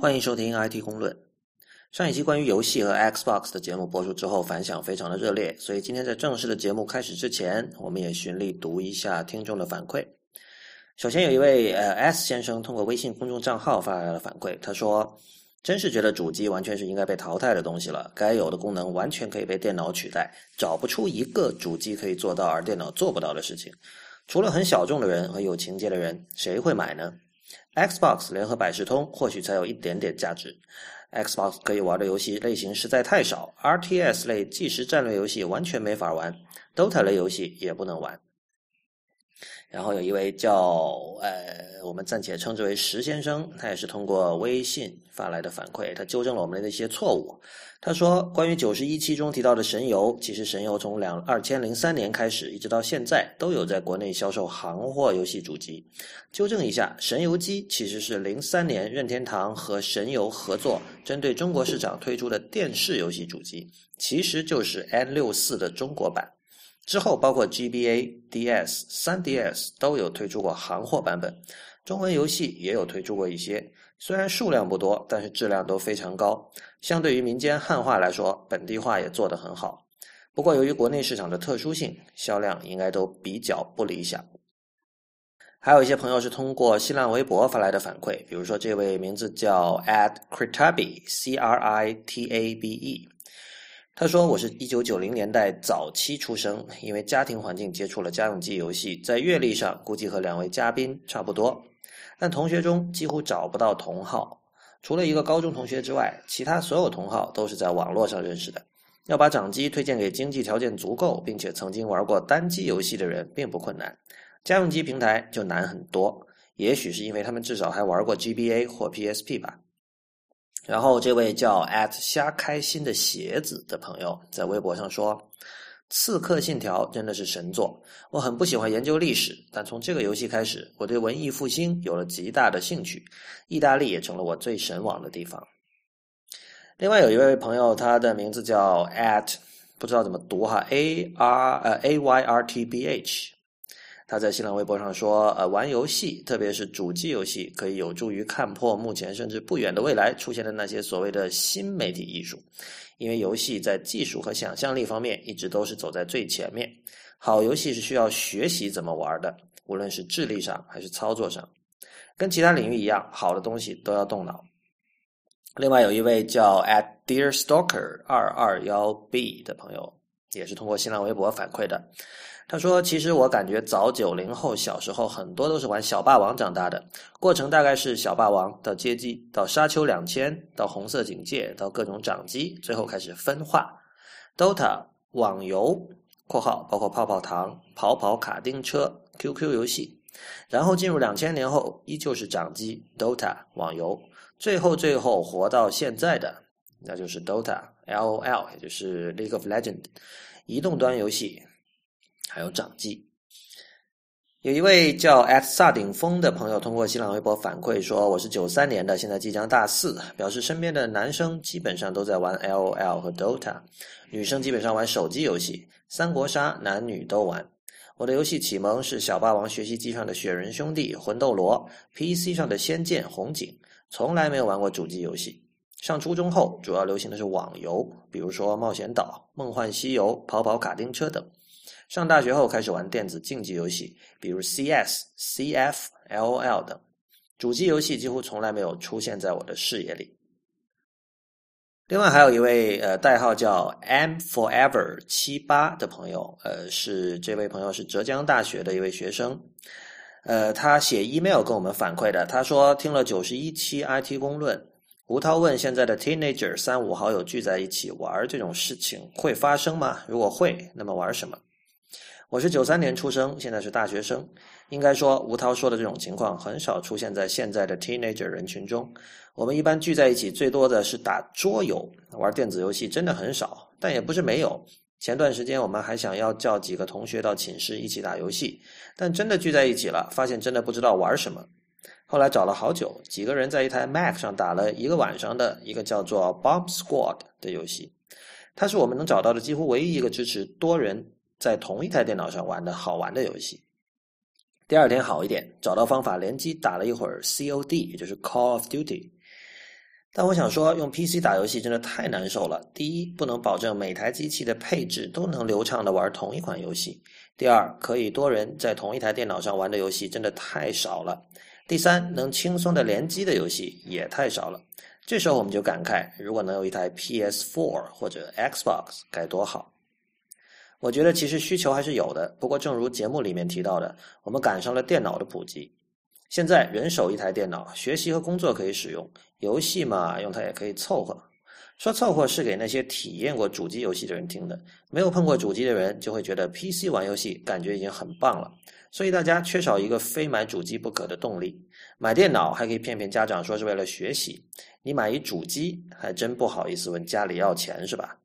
欢迎收听 IT 公论。上一期关于游戏和 Xbox 的节目播出之后，反响非常的热烈，所以今天在正式的节目开始之前，我们也循例读一下听众的反馈。首先有一位呃 S 先生通过微信公众账号发来了反馈，他说：“真是觉得主机完全是应该被淘汰的东西了，该有的功能完全可以被电脑取代，找不出一个主机可以做到而电脑做不到的事情。除了很小众的人和有情节的人，谁会买呢？” Xbox 联合百事通或许才有一点点价值。Xbox 可以玩的游戏类型实在太少，RTS 类即时战略游戏完全没法玩，Dota 类游戏也不能玩。然后有一位叫呃，我们暂且称之为石先生，他也是通过微信发来的反馈，他纠正了我们的一些错误。他说，关于九十一期中提到的神游，其实神游从两二千零三年开始，一直到现在都有在国内销售行货游戏主机。纠正一下，神游机其实是零三年任天堂和神游合作，针对中国市场推出的电视游戏主机，其实就是 N 六四的中国版。之后，包括 GBA、DS、3DS 都有推出过行货版本，中文游戏也有推出过一些，虽然数量不多，但是质量都非常高。相对于民间汉化来说，本地化也做得很好。不过，由于国内市场的特殊性，销量应该都比较不理想。还有一些朋友是通过新浪微博发来的反馈，比如说这位名字叫 a d Critabe，C R I T A B E。他说：“我是一九九零年代早期出生，因为家庭环境接触了家用机游戏，在阅历上估计和两位嘉宾差不多，但同学中几乎找不到同好。除了一个高中同学之外，其他所有同好都是在网络上认识的。要把掌机推荐给经济条件足够并且曾经玩过单机游戏的人并不困难，家用机平台就难很多。也许是因为他们至少还玩过 GBA 或 PSP 吧。”然后，这位叫 at 瞎开心的鞋子的朋友在微博上说：“《刺客信条》真的是神作。我很不喜欢研究历史，但从这个游戏开始，我对文艺复兴有了极大的兴趣。意大利也成了我最神往的地方。”另外有一位朋友，他的名字叫 at，不知道怎么读哈，A R 呃 A Y R T B H。他在新浪微博上说：“呃，玩游戏，特别是主机游戏，可以有助于看破目前甚至不远的未来出现的那些所谓的新媒体艺术。因为游戏在技术和想象力方面一直都是走在最前面。好游戏是需要学习怎么玩的，无论是智力上还是操作上，跟其他领域一样，好的东西都要动脑。”另外有一位叫 at dear stalker 二二幺 b 的朋友，也是通过新浪微博反馈的。他说：“其实我感觉早九零后小时候很多都是玩小霸王长大的，过程大概是小霸王到街机到沙丘两千到红色警戒到各种掌机，最后开始分化，DOTA 网游（括号包括泡泡糖、跑跑卡丁车、QQ 游戏），然后进入两千年后依旧是掌机 DOTA 网游，最后最后活到现在的那就是 DOTA LOL，也就是 League of Legend，移动端游戏。”还有掌机，有一位叫萨顶峰的朋友通过新浪微博反馈说：“我是九三年的，现在即将大四，表示身边的男生基本上都在玩 LOL 和 Dota，女生基本上玩手机游戏，三国杀男女都玩。我的游戏启蒙是小霸王学习机上的雪人兄弟、魂斗罗，PC 上的仙剑、红警，从来没有玩过主机游戏。上初中后，主要流行的是网游，比如说冒险岛、梦幻西游、跑跑卡丁车等。”上大学后开始玩电子竞技游戏，比如 CS、CF、LOL 等。主机游戏几乎从来没有出现在我的视野里。另外还有一位呃代号叫 M Forever 七八的朋友，呃是这位朋友是浙江大学的一位学生，呃他写 email 跟我们反馈的，他说听了九十一期 IT 公论，吴涛问现在的 teenager 三五好友聚在一起玩这种事情会发生吗？如果会，那么玩什么？我是九三年出生，现在是大学生。应该说，吴涛说的这种情况很少出现在现在的 teenager 人群中。我们一般聚在一起，最多的是打桌游，玩电子游戏真的很少。但也不是没有。前段时间我们还想要叫几个同学到寝室一起打游戏，但真的聚在一起了，发现真的不知道玩什么。后来找了好久，几个人在一台 Mac 上打了一个晚上的一个叫做 Bomb Squad 的游戏。它是我们能找到的几乎唯一一个支持多人。在同一台电脑上玩的好玩的游戏。第二天好一点，找到方法联机打了一会儿 COD，也就是 Call of Duty。但我想说，用 PC 打游戏真的太难受了。第一，不能保证每台机器的配置都能流畅的玩同一款游戏；第二，可以多人在同一台电脑上玩的游戏真的太少了；第三，能轻松的联机的游戏也太少了。这时候我们就感慨，如果能有一台 PS4 或者 Xbox 该多好。我觉得其实需求还是有的，不过正如节目里面提到的，我们赶上了电脑的普及。现在人手一台电脑，学习和工作可以使用，游戏嘛，用它也可以凑合。说凑合是给那些体验过主机游戏的人听的，没有碰过主机的人就会觉得 PC 玩游戏感觉已经很棒了。所以大家缺少一个非买主机不可的动力。买电脑还可以骗骗家长说是为了学习，你买一主机还真不好意思问家里要钱是吧？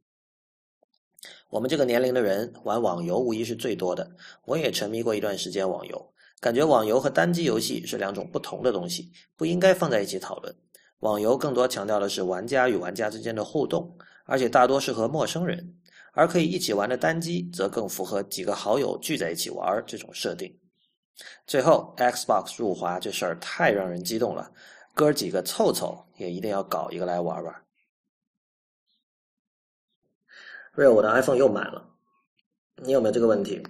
我们这个年龄的人玩网游无疑是最多的，我也沉迷过一段时间网游。感觉网游和单机游戏是两种不同的东西，不应该放在一起讨论。网游更多强调的是玩家与玩家之间的互动，而且大多是和陌生人；而可以一起玩的单机，则更符合几个好友聚在一起玩这种设定。最后，Xbox 入华这事儿太让人激动了，哥几个凑凑也一定要搞一个来玩玩。瑞，我的 iPhone 又满了，你有没有这个问题？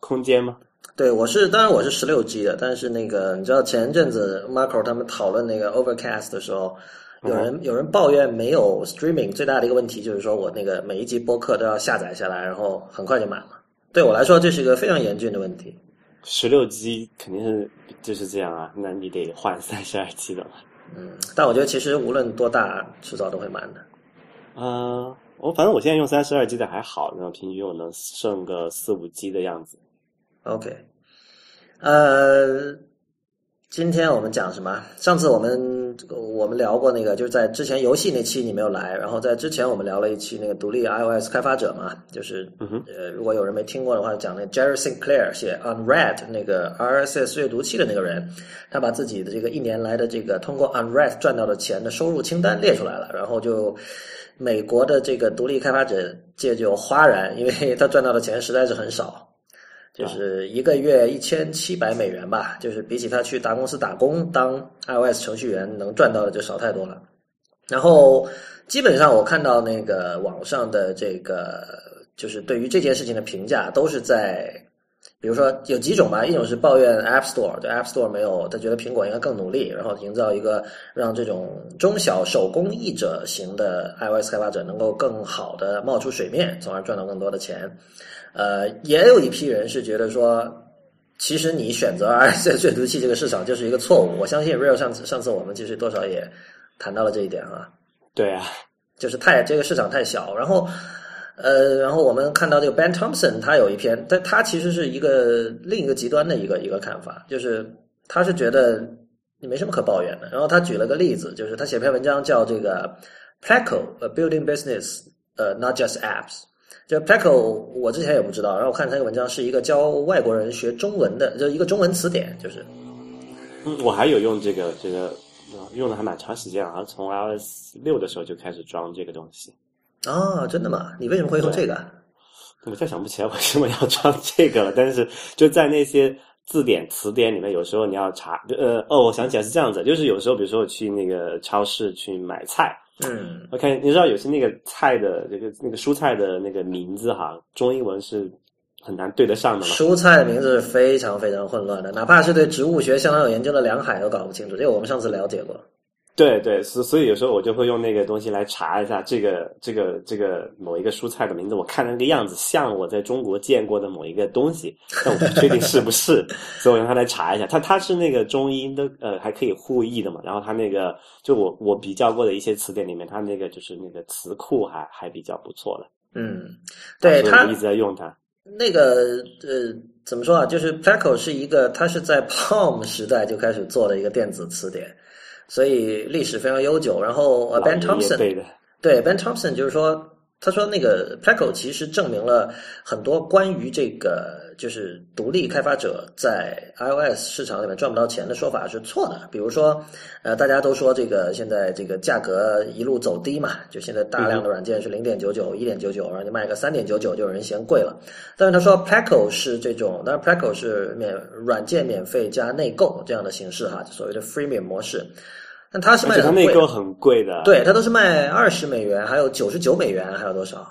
空间吗？对，我是当然我是十六 G 的，但是那个你知道前一阵子 Marco 他们讨论那个 Overcast 的时候，有人有人抱怨没有 Streaming 最大的一个问题就是说我那个每一集播客都要下载下来，然后很快就满了。对我来说这是一个非常严峻的问题。十六 G 肯定是就是这样啊，那你得换三十二 G 的嘛。嗯，但我觉得其实无论多大，迟早都会满的。啊，我反正我现在用三十二 G 的还好，然后平均我能剩个四五 G 的样子。OK，呃，今天我们讲什么？上次我们我们聊过那个，就是在之前游戏那期你没有来，然后在之前我们聊了一期那个独立 iOS 开发者嘛，就是呃，如果有人没听过的话，讲那 Jerry Sinclair 写 Unread 那个 RSS 阅读器的那个人，他把自己的这个一年来的这个通过 Unread 赚到的钱的收入清单列出来了，然后就美国的这个独立开发者界就哗然，因为 他赚到的钱实在是很少。就是一个月一千七百美元吧，就是比起他去大公司打工当 iOS 程序员能赚到的就少太多了。然后基本上我看到那个网上的这个，就是对于这件事情的评价都是在，比如说有几种吧，一种是抱怨 App Store，对 App Store 没有，他觉得苹果应该更努力，然后营造一个让这种中小手工艺者型的 iOS 开发者能够更好的冒出水面，从而赚到更多的钱。呃，也有一批人是觉得说，其实你选择 RSS 阅读器这个市场就是一个错误。我相信 Real 上次上次我们其实多少也谈到了这一点啊。对啊，就是太这个市场太小。然后，呃，然后我们看到这个 Ben Thompson 他有一篇，但他其实是一个另一个极端的一个一个看法，就是他是觉得你没什么可抱怨的。然后他举了个例子，就是他写篇文章叫这个 Pleco a Building Business，呃，Not Just Apps。就 Pleco，我之前也不知道，然后我看他那个文章是一个教外国人学中文的，就一个中文词典，就是。嗯，我还有用这个，这个用的还蛮长时间啊，从 iOS 六的时候就开始装这个东西。哦，真的吗？你为什么会用这个？我再想不起来为什么要装这个了，但是就在那些字典词典里面，有时候你要查，呃，哦，我想起来是这样子，就是有时候比如说我去那个超市去买菜。嗯，OK，你知道有些那个菜的这个那个蔬菜的那个名字哈，中英文是很难对得上的嘛。蔬菜的名字是非常非常混乱的，哪怕是对植物学相当有研究的梁海都搞不清楚。这个我们上次了解过。对对，所所以有时候我就会用那个东西来查一下这个这个这个某一个蔬菜的名字，我看那个样子像我在中国见过的某一个东西，但我不确定是不是，所以我用它来查一下。它它是那个中英的，呃，还可以互译的嘛。然后它那个就我我比较过的一些词典里面，它那个就是那个词库还还比较不错的。嗯，对，它一直在用它。那个呃，怎么说啊？就是 Pleco 是一个，它是在 Palm 时代就开始做的一个电子词典。所以历史非常悠久。然后呃，Ben Thompson 对 Ben Thompson 就是说，他说那个 Pleco 其实证明了很多关于这个就是独立开发者在 iOS 市场里面赚不到钱的说法是错的。比如说，呃，大家都说这个现在这个价格一路走低嘛，就现在大量的软件是零点九九、一点九九，然后你卖个三点九九，就有人嫌贵了。但是他说 Pleco 是这种，当然 Pleco 是免软件免费加内购这样的形式哈，所谓的 freemium 模式。但它是卖而且它的很贵内购很贵的，对，它都是卖二十美元，还有九十九美元，还有多少？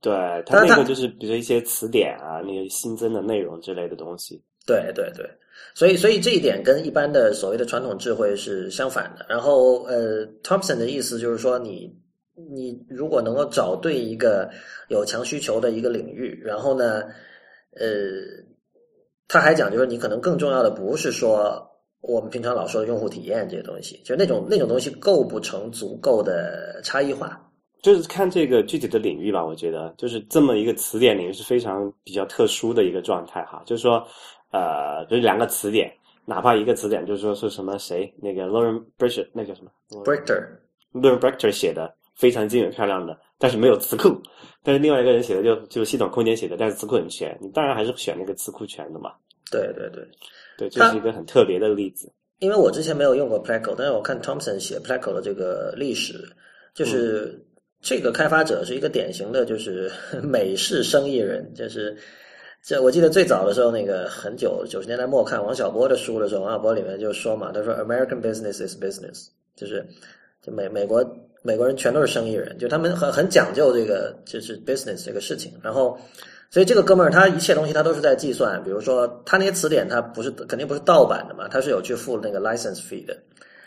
对，它但是它那个就是比如说一些词典啊，那些新增的内容之类的东西。对对对，所以所以这一点跟一般的所谓的传统智慧是相反的。然后呃，Thompson 的意思就是说你，你如果能够找对一个有强需求的一个领域，然后呢，呃，他还讲就是你可能更重要的不是说我们平常老说的用户体验这些东西，就那种那种东西构不成足够的差异化。就是看这个具体的领域吧，我觉得就是这么一个词典领域是非常比较特殊的一个状态哈，就是说，呃，就是两个词典，哪怕一个词典，就是说是什么谁那个 Lauren Bridger 那叫什么？Brechter Lauren Brechter 写的非常精美漂亮的，但是没有词库，但是另外一个人写的就就是系统空间写的，但是词库很全，你当然还是选那个词库全的嘛。对对对，对，这是一个很特别的例子。因为我之前没有用过 Pleco，但是我看 Thompson 写 Pleco 的这个历史，就是这个开发者是一个典型的就是 美式生意人，就是这我记得最早的时候，那个很久九十年代末看王小波的书的时候，王小波里面就说嘛，他说 American business is business，就是就美美国美国人全都是生意人，就他们很很讲究这个就是 business 这个事情，然后。所以这个哥们儿他一切东西他都是在计算，比如说他那些词典他不是肯定不是盗版的嘛，他是有去付那个 license fee 的，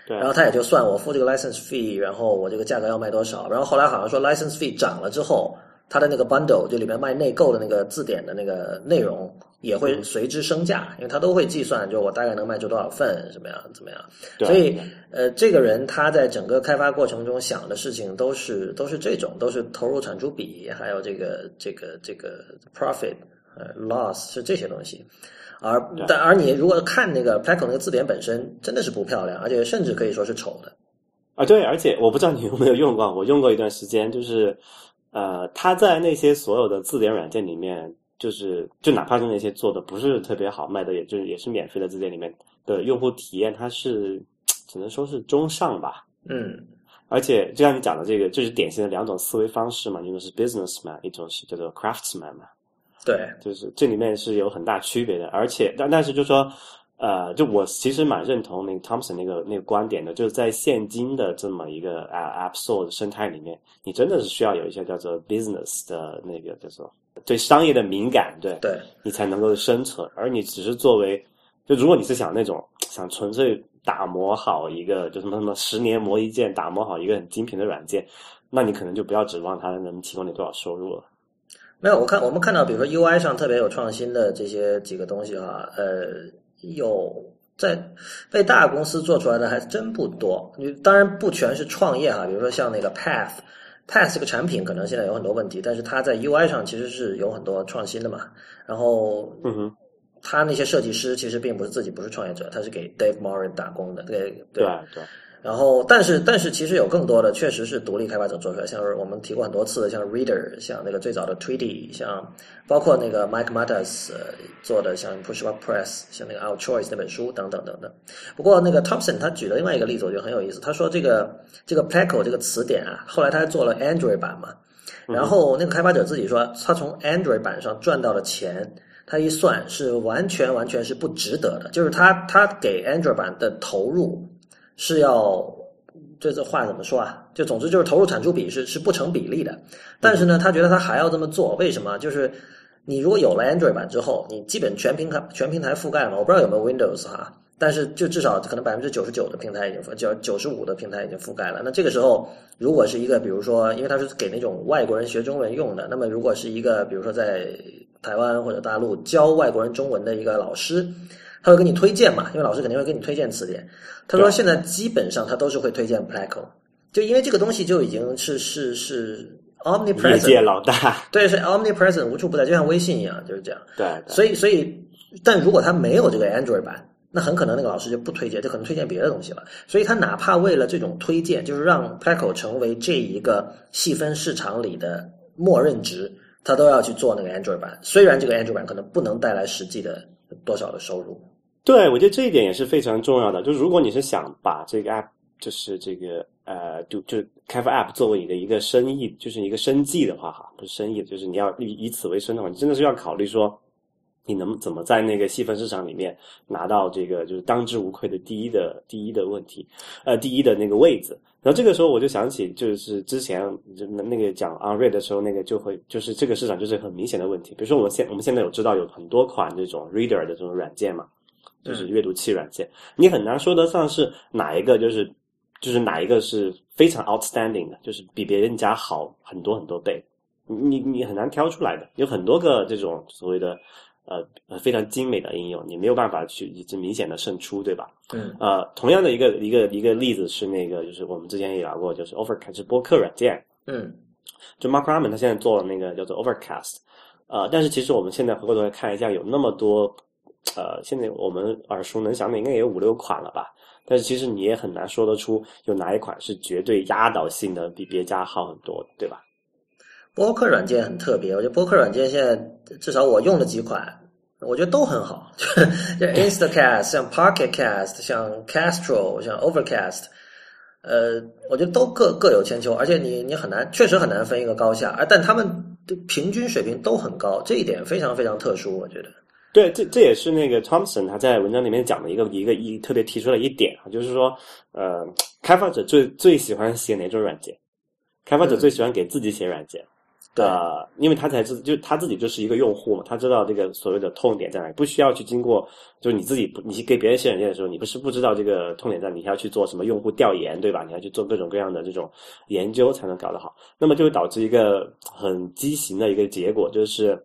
对，然后他也就算我付这个 license fee，然后我这个价格要卖多少，然后后来好像说 license fee 涨了之后，他的那个 bundle 就里面卖内购的那个字典的那个内容也会随之升价，因为他都会计算，就我大概能卖出多少份，怎么样怎么样，所以呃，这个人他在整个开发过程中想的事情都是都是这种，都是投入产出比，还有这个这个这个 profit 呃 loss 是这些东西。而但而你如果看那个 Pleco 那个字典本身真的是不漂亮，而且甚至可以说是丑的。啊，对，而且我不知道你有没有用过，我用过一段时间，就是呃，它在那些所有的字典软件里面，就是就哪怕是那些做的不是特别好卖的，也就是也是免费的字典里面的用户体验，它是只能说是中上吧。嗯，而且就像你讲的这个，就是典型的两种思维方式嘛，一种是 businessman，一种是叫做 craftsman 嘛。对，就是这里面是有很大区别的，而且但但是就说，呃，就我其实蛮认同那个 Thompson 那个那个观点的，就是在现今的这么一个 App Store 的生态里面，你真的是需要有一些叫做 business 的那个叫做对商业的敏感，对，对，你才能够生存。而你只是作为，就如果你是想那种想纯粹打磨好一个就什么什么十年磨一剑，打磨好一个很精品的软件，那你可能就不要指望它能提供你多少收入了。没有，我看我们看到，比如说 UI 上特别有创新的这些几个东西哈，呃，有在被大公司做出来的还真不多。你当然不全是创业哈，比如说像那个 Path。Path 这个产品可能现在有很多问题，但是它在 UI 上其实是有很多创新的嘛。然后，嗯哼，他那些设计师其实并不是自己不是创业者，他是给 Dave Morin 打工的，对对对。然后，但是但是其实有更多的确实是独立开发者做出来，像是我们提过很多次的，像 Reader，像那个最早的 Tweety，像包括那个 Mike Matas 做的像 Push Up Press，像那个 Our Choice 那本书等等等等。不过那个 Thompson 他举了另外一个例子，我觉得很有意思。他说这个这个 Pleco 这个词典啊，后来他还做了 Android 版嘛，然后那个开发者自己说，他从 Android 版上赚到的钱，他一算是完全完全是不值得的，就是他他给 Android 版的投入。是要这这话怎么说啊？就总之就是投入产出比是是不成比例的。但是呢，他觉得他还要这么做，为什么？就是你如果有了 Android 版之后，你基本全平台全平台覆盖嘛。我不知道有没有 Windows 哈，但是就至少可能百分之九十九的平台已经覆，就九十五的平台已经覆盖了。那这个时候，如果是一个比如说，因为它是给那种外国人学中文用的，那么如果是一个比如说在台湾或者大陆教外国人中文的一个老师。他会给你推荐嘛？因为老师肯定会给你推荐词典。他说现在基本上他都是会推荐 Pleco，就因为这个东西就已经是是是 omnipresent，业界老大，对，是 omnipresent，无处不在，就像微信一样，就是这样。对，所以所以，但如果他没有这个 Android 版，那很可能那个老师就不推荐，就可能推荐别的东西了。所以他哪怕为了这种推荐，就是让 Pleco 成为这一个细分市场里的默认值，他都要去做那个 Android 版。虽然这个 Android 版可能不能带来实际的多少的收入。对，我觉得这一点也是非常重要的。就是如果你是想把这个 app，就是这个呃，就就开发 app 作为你的一个生意，就是一个生计的话，哈，不是生意，就是你要以以此为生的话，你真的是要考虑说，你能怎么在那个细分市场里面拿到这个就是当之无愧的第一的第一的问题，呃，第一的那个位置。然后这个时候我就想起，就是之前就那个讲 on read 的时候，那个就会就是这个市场就是很明显的问题。比如说我们现我们现在有知道有很多款这种 reader 的这种软件嘛，就是阅读器软件，你很难说得上是哪一个就是就是哪一个是非常 outstanding 的，就是比别人家好很多很多倍。你你很难挑出来的，有很多个这种所谓的呃非常精美的应用，你没有办法去一直明显的胜出，对吧？嗯。呃，同样的一个一个一个例子是那个，就是我们之前也聊过，就是 Overcast 播客软件。嗯。就 Mark Raman 他现在做了那个叫做 Overcast，呃，但是其实我们现在回过头来看一下，有那么多呃，现在我们耳熟能详的应该也有五六款了吧？但是其实你也很难说得出有哪一款是绝对压倒性的比别家好很多，对吧？播客软件很特别，我觉得播客软件现在至少我用了几款，我觉得都很好。就 Instacast、像 Pocket Cast、像 Castro、像 Overcast，呃，我觉得都各各有千秋，而且你你很难，确实很难分一个高下。而但他们的平均水平都很高，这一点非常非常特殊，我觉得。对，这这也是那个 Thompson 他在文章里面讲的一个一个一特别提出了一点啊，就是说，呃，开发者最最喜欢写哪种软件？开发者最喜欢给自己写软件。呃，因为他才知，就他自己就是一个用户嘛，他知道这个所谓的痛点在哪，不需要去经过，就是你自己不，你给别人写软件的时候，你不是不知道这个痛点在，你还要去做什么用户调研，对吧？你要去做各种各样的这种研究才能搞得好，那么就会导致一个很畸形的一个结果，就是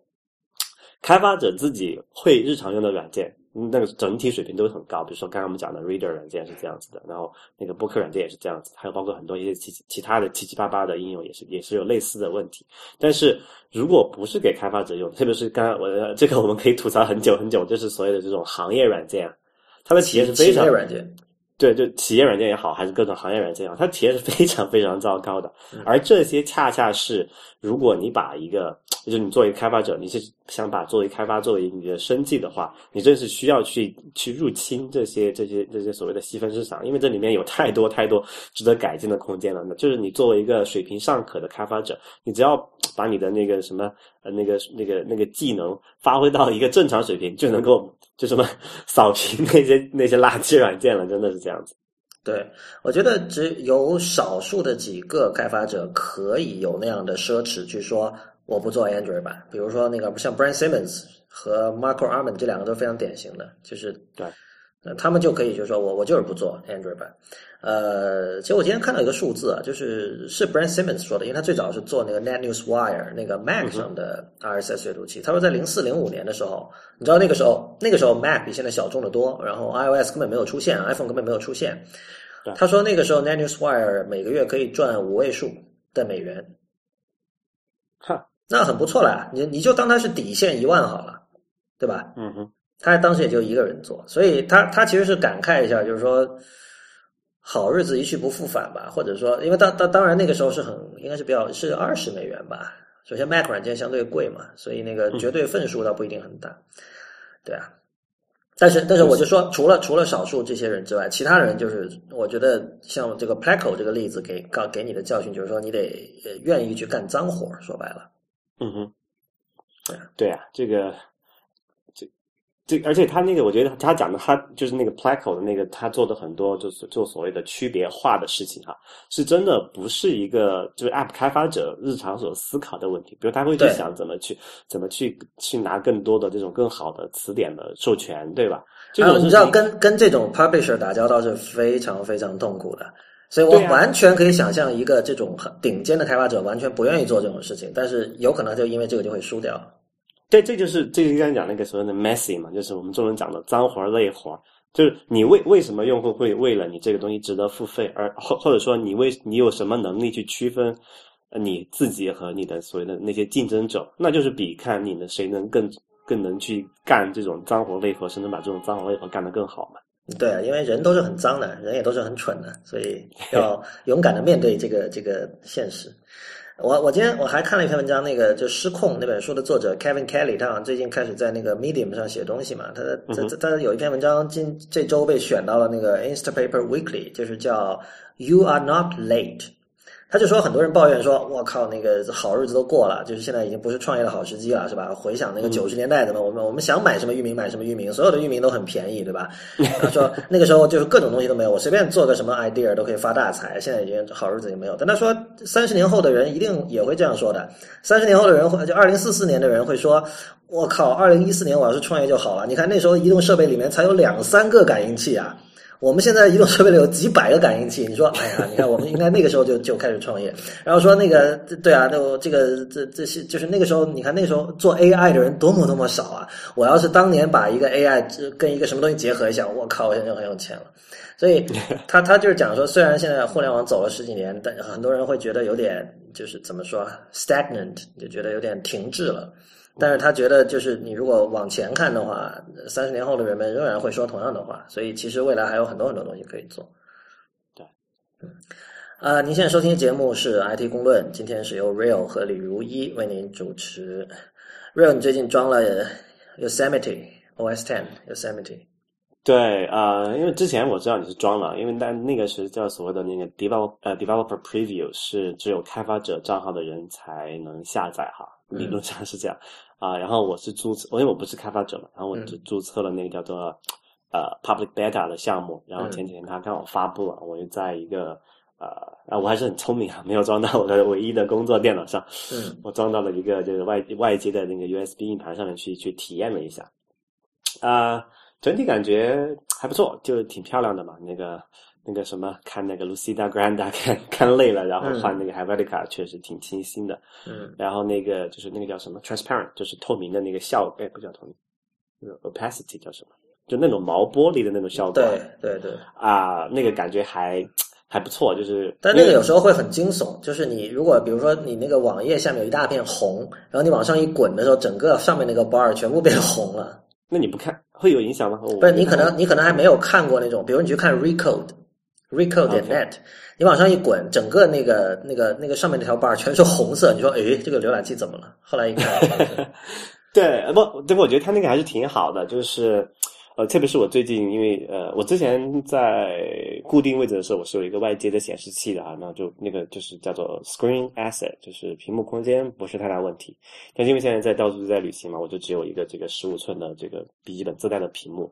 开发者自己会日常用的软件。那个整体水平都很高，比如说刚刚我们讲的 Reader 软件是这样子的，然后那个播客软件也是这样子，还有包括很多一些其其他的七七八八的应用也是也是有类似的问题。但是如果不是给开发者用，特别是刚刚我这个我们可以吐槽很久很久，就是所谓的这种行业软件，它的企业是非常软件。对，就企业软件也好，还是各种行业软件也好，它体验是非常非常糟糕的。而这些恰恰是，如果你把一个，就是你作为开发者，你是想把作为开发作为你的生计的话，你正是需要去去入侵这些这些这些所谓的细分市场，因为这里面有太多太多值得改进的空间了。那就是你作为一个水平尚可的开发者，你只要把你的那个什么呃那个那个那个技能发挥到一个正常水平，就能够。就什么 扫屏那些那些垃圾软件了，真的是这样子。对，我觉得只有少数的几个开发者可以有那样的奢侈，去说我不做 Android 版。比如说那个像 Brian Simmons 和 Marco Arment 这两个都是非常典型的，就是对，他们就可以就说我我就是不做 Android 版。呃，其实我今天看到一个数字啊，就是是 Brand Simmons 说的，因为他最早是做那个 Net News Wire 那个 Mac 上的 RSS 阅读器。他说在零四零五年的时候，你知道那个时候那个时候 Mac 比现在小众的多，然后 iOS 根本没有出现，iPhone 根本没有出现。他说那个时候 Net News Wire 每个月可以赚五位数的美元，哈，那很不错了。你你就当它是底线一万好了，对吧？嗯哼，他当时也就一个人做，所以他他其实是感慨一下，就是说。好日子一去不复返吧，或者说，因为当当当然那个时候是很应该是比较是二十美元吧。首先，Mac 软件相对贵嘛，所以那个绝对份数倒不一定很大。对啊，但是但是我就说，除了除了少数这些人之外，其他人就是我觉得像这个 Pleco 这个例子给告给你的教训就是说，你得愿意去干脏活。说白了，嗯哼，对啊，这个。这而且他那个，我觉得他讲的，他就是那个 Pleco 的那个，他做的很多就是做所谓的区别化的事情哈，是真的不是一个就是 App 开发者日常所思考的问题。比如他会去想怎么去怎么去去拿更多的这种更好的词典的授权，对吧？啊，你知道跟跟这种 Publisher 打交道是非常非常痛苦的，所以我完全可以想象一个这种很顶尖的开发者完全不愿意做这种事情，但是有可能就因为这个就会输掉。对，这就是这就刚才讲那个所谓的 messy 嘛，就是我们中文讲的脏活累活就是你为为什么用户会为了你这个东西值得付费，而或或者说你为你有什么能力去区分你自己和你的所谓的那些竞争者，那就是比看你的谁能更更能去干这种脏活累活，甚至把这种脏活累活干得更好嘛？对啊，因为人都是很脏的，人也都是很蠢的，所以要 勇敢的面对这个这个现实。我我今天我还看了一篇文章，那个就《失控》那本书的作者 Kevin Kelly，他好像最近开始在那个 Medium 上写东西嘛。他他他有一篇文章，今这周被选到了那个 Instapaper Weekly，就是叫 “You are not late”。他就说很多人抱怨说，我靠，那个好日子都过了，就是现在已经不是创业的好时机了，是吧？回想那个九十年代的嘛，我们我们想买什么域名买什么域名，所有的域名都很便宜，对吧？他说 那个时候就是各种东西都没有，我随便做个什么 idea 都可以发大财。现在已经好日子也没有。但他说三十年后的人一定也会这样说的，三十年后的人会就二零四四年的人会说，我靠，二零一四年我要是创业就好了。你看那时候移动设备里面才有两三个感应器啊。我们现在移动设备里有几百个感应器，你说，哎呀，你看我们应该那个时候就就开始创业，然后说那个，对啊，那我这个这这些就是那个时候，你看那个时候做 AI 的人多么多么少啊！我要是当年把一个 AI 跟一个什么东西结合一下，我靠，我现在就很有钱了。所以 他他就是讲说，虽然现在互联网走了十几年，但很多人会觉得有点就是怎么说 stagnant，就觉得有点停滞了。但是他觉得，就是你如果往前看的话，三十年后的人们仍然会说同样的话，所以其实未来还有很多很多东西可以做。对，嗯，啊，您现在收听的节目是 IT 公论，今天是由 Real 和李如一为您主持。Real，你最近装了 Yosemite OS Ten Yosemite？对啊，因为之前我知道你是装了，因为但那个是叫所谓的那个 develop 呃 developer preview，是只有开发者账号的人才能下载哈，理论上是这样。啊，然后我是注册，因为我不是开发者嘛，然后我就注册了那个叫做呃 public beta 的项目，然后前几天它刚好发布了，我就在一个呃啊我还是很聪明啊，没有装到我的唯一的工作电脑上，嗯，我装到了一个就是外外接的那个 USB 硬盘上面去去体验了一下，啊，整体感觉还不错，就挺漂亮的嘛，那个。那个什么，看那个 Lucida Grande 看看累了，然后换那个 Helvetica 确实挺清新的。嗯，然后那个就是那个叫什么 Transparent，就是透明的那个效，哎，不叫透明，那个 Opacity 叫什么？就那种毛玻璃的那种效果。对对对。啊，那个感觉还还不错，就是。但那个有时候会很惊悚，就是你如果比如说你那个网页下面有一大片红，然后你往上一滚的时候，整个上面那个 bar 全部变红了。那你不看会有影响吗？不是，你可能你可能还没有看过那种，比如你去看 Recode。Recode 点 net，你往上一滚，整个那个那个那个上面那条 bar 全是红色。你说，诶，这个浏览器怎么了？后来一看，对，不，对，我觉得它那个还是挺好的。就是，呃，特别是我最近，因为呃，我之前在固定位置的时候，我是有一个外接的显示器的啊，那就那个就是叫做 Screen Asset，就是屏幕空间不是太大问题。但因为现在在到处在旅行嘛，我就只有一个这个十五寸的这个笔记本自带的屏幕。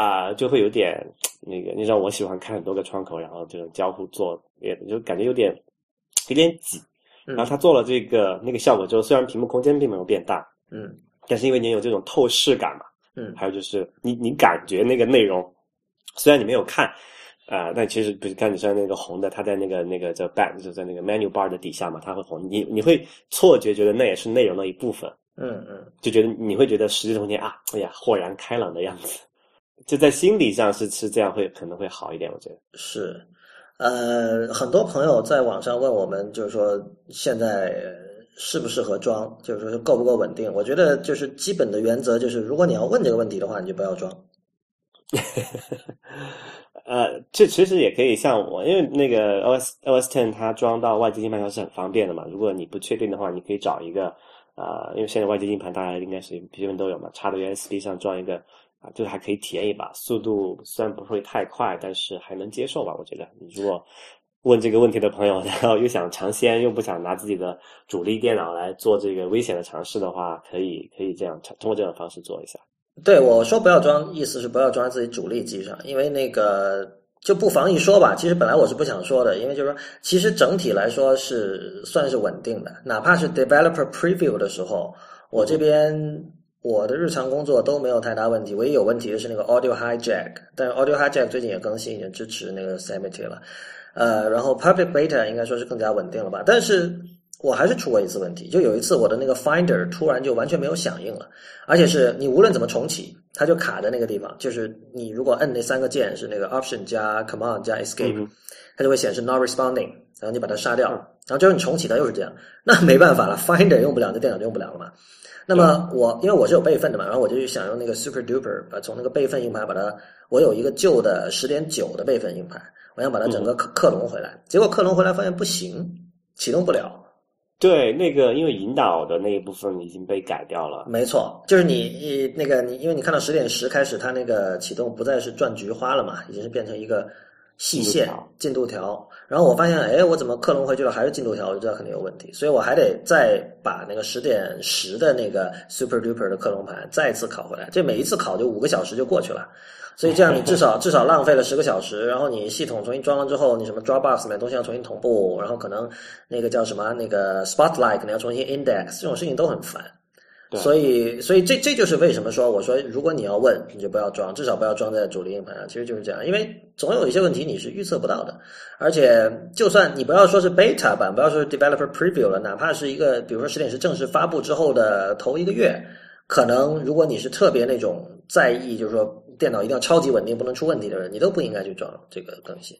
啊，就会有点那个，你知道我喜欢看很多个窗口，然后这种交互做，也就感觉有点有点挤。然后他做了这个那个效果之后，虽然屏幕空间并没有变大，嗯，但是因为你有这种透视感嘛，嗯，还有就是你你感觉那个内容，虽然你没有看，啊，但其实比如看你像那个红的，它在那个那个叫 back 就在那个 menu bar 的底下嘛，它会红，你你会错觉觉得那也是内容的一部分，嗯嗯，就觉得你会觉得实际空间啊，哎呀，豁然开朗的样子。就在心理上是是这样，会可能会好一点，我觉得是。呃，很多朋友在网上问我们，就是说现在适不适合装，就是说够不够稳定。我觉得就是基本的原则就是，如果你要问这个问题的话，你就不要装。呃，这其实也可以像我，因为那个 OS OS Ten 它装到外接硬盘上是很方便的嘛。如果你不确定的话，你可以找一个啊，因为现在外接硬盘大家应该是基本都有嘛，插到 USB 上装一个。啊，就是还可以体验一把，速度虽然不会太快，但是还能接受吧？我觉得，你如果问这个问题的朋友，然后又想尝鲜，又不想拿自己的主力电脑来做这个危险的尝试的话，可以可以这样通过这种方式做一下。对我说不要装，意思是不要装在自己主力机上，因为那个就不妨一说吧。其实本来我是不想说的，因为就是说，其实整体来说是算是稳定的，哪怕是 developer preview 的时候，我这边。我的日常工作都没有太大问题，唯一有问题的是那个 Audio Hijack，但是 Audio Hijack 最近也更新，已经支持那个 Yosemite 了。呃，然后 Public Beta 应该说是更加稳定了吧？但是我还是出过一次问题，就有一次我的那个 Finder 突然就完全没有响应了，而且是你无论怎么重启，它就卡在那个地方。就是你如果摁那三个键是那个 Option 加 Command 加 Escape，它就会显示 Not Responding，然后你把它杀掉，然后最后你重启它又是这样，那没办法了，Finder 用不了，这电脑就用不了了嘛。那么我因为我是有备份的嘛，然后我就想用那个 Super Duper 把从那个备份硬盘把它，我有一个旧的十点九的备份硬盘，我想把它整个克克隆回来，结果克隆回来发现不行，启动不了。对，那个因为引导的那一部分已经被改掉了。没错，就是你那个你因为你看到十点十开始，它那个启动不再是转菊花了嘛，已经是变成一个细线进度条，然后我发现，哎，我怎么克隆回去了还是进度条，我就知道肯定有问题，所以我还得再把那个十点十的那个 Super Duper 的克隆盘再次拷回来，这每一次拷就五个小时就过去了，所以这样你至少 至少浪费了十个小时，然后你系统重新装了之后，你什么 Dropbox 里面东西要重新同步，然后可能那个叫什么那个 Spotlight 可能要重新 index，这种事情都很烦。所以，所以这这就是为什么说我说，如果你要问，你就不要装，至少不要装在主力硬盘上。其实就是这样，因为总有一些问题你是预测不到的。而且，就算你不要说是 beta 版，不要说是 developer preview 了，哪怕是一个，比如说十点十正式发布之后的头一个月，可能如果你是特别那种在意，就是说电脑一定要超级稳定，不能出问题的人，你都不应该去装这个更新。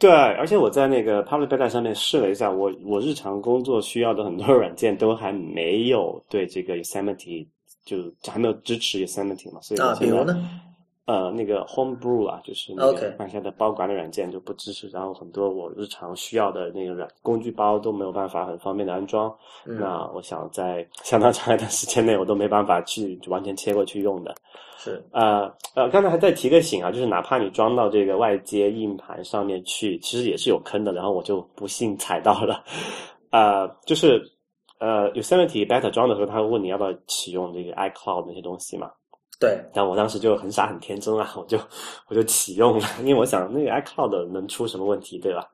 对，而且我在那个 Public Beta 上面试了一下，我我日常工作需要的很多 软件都还没有对这个 Yosemite 就还没有支持 Yosemite 嘛，所以啊，比如呢？呃，那个 Homebrew 啊，就是那个放下的包管理软件就不支持，然后很多我日常需要的那个软工具包都没有办法很方便的安装。那我想在相当长一段时间内，我都没办法去完全切过去用的。是呃呃，刚才还在提个醒啊，就是哪怕你装到这个外接硬盘上面去，其实也是有坑的。然后我就不幸踩到了，呃，就是呃，Yosemite Beta 装的时候，他会问你要不要启用这个 iCloud 那些东西嘛？对，但我当时就很傻很天真啊，我就我就启用了，因为我想那个 iCloud 能出什么问题，对吧？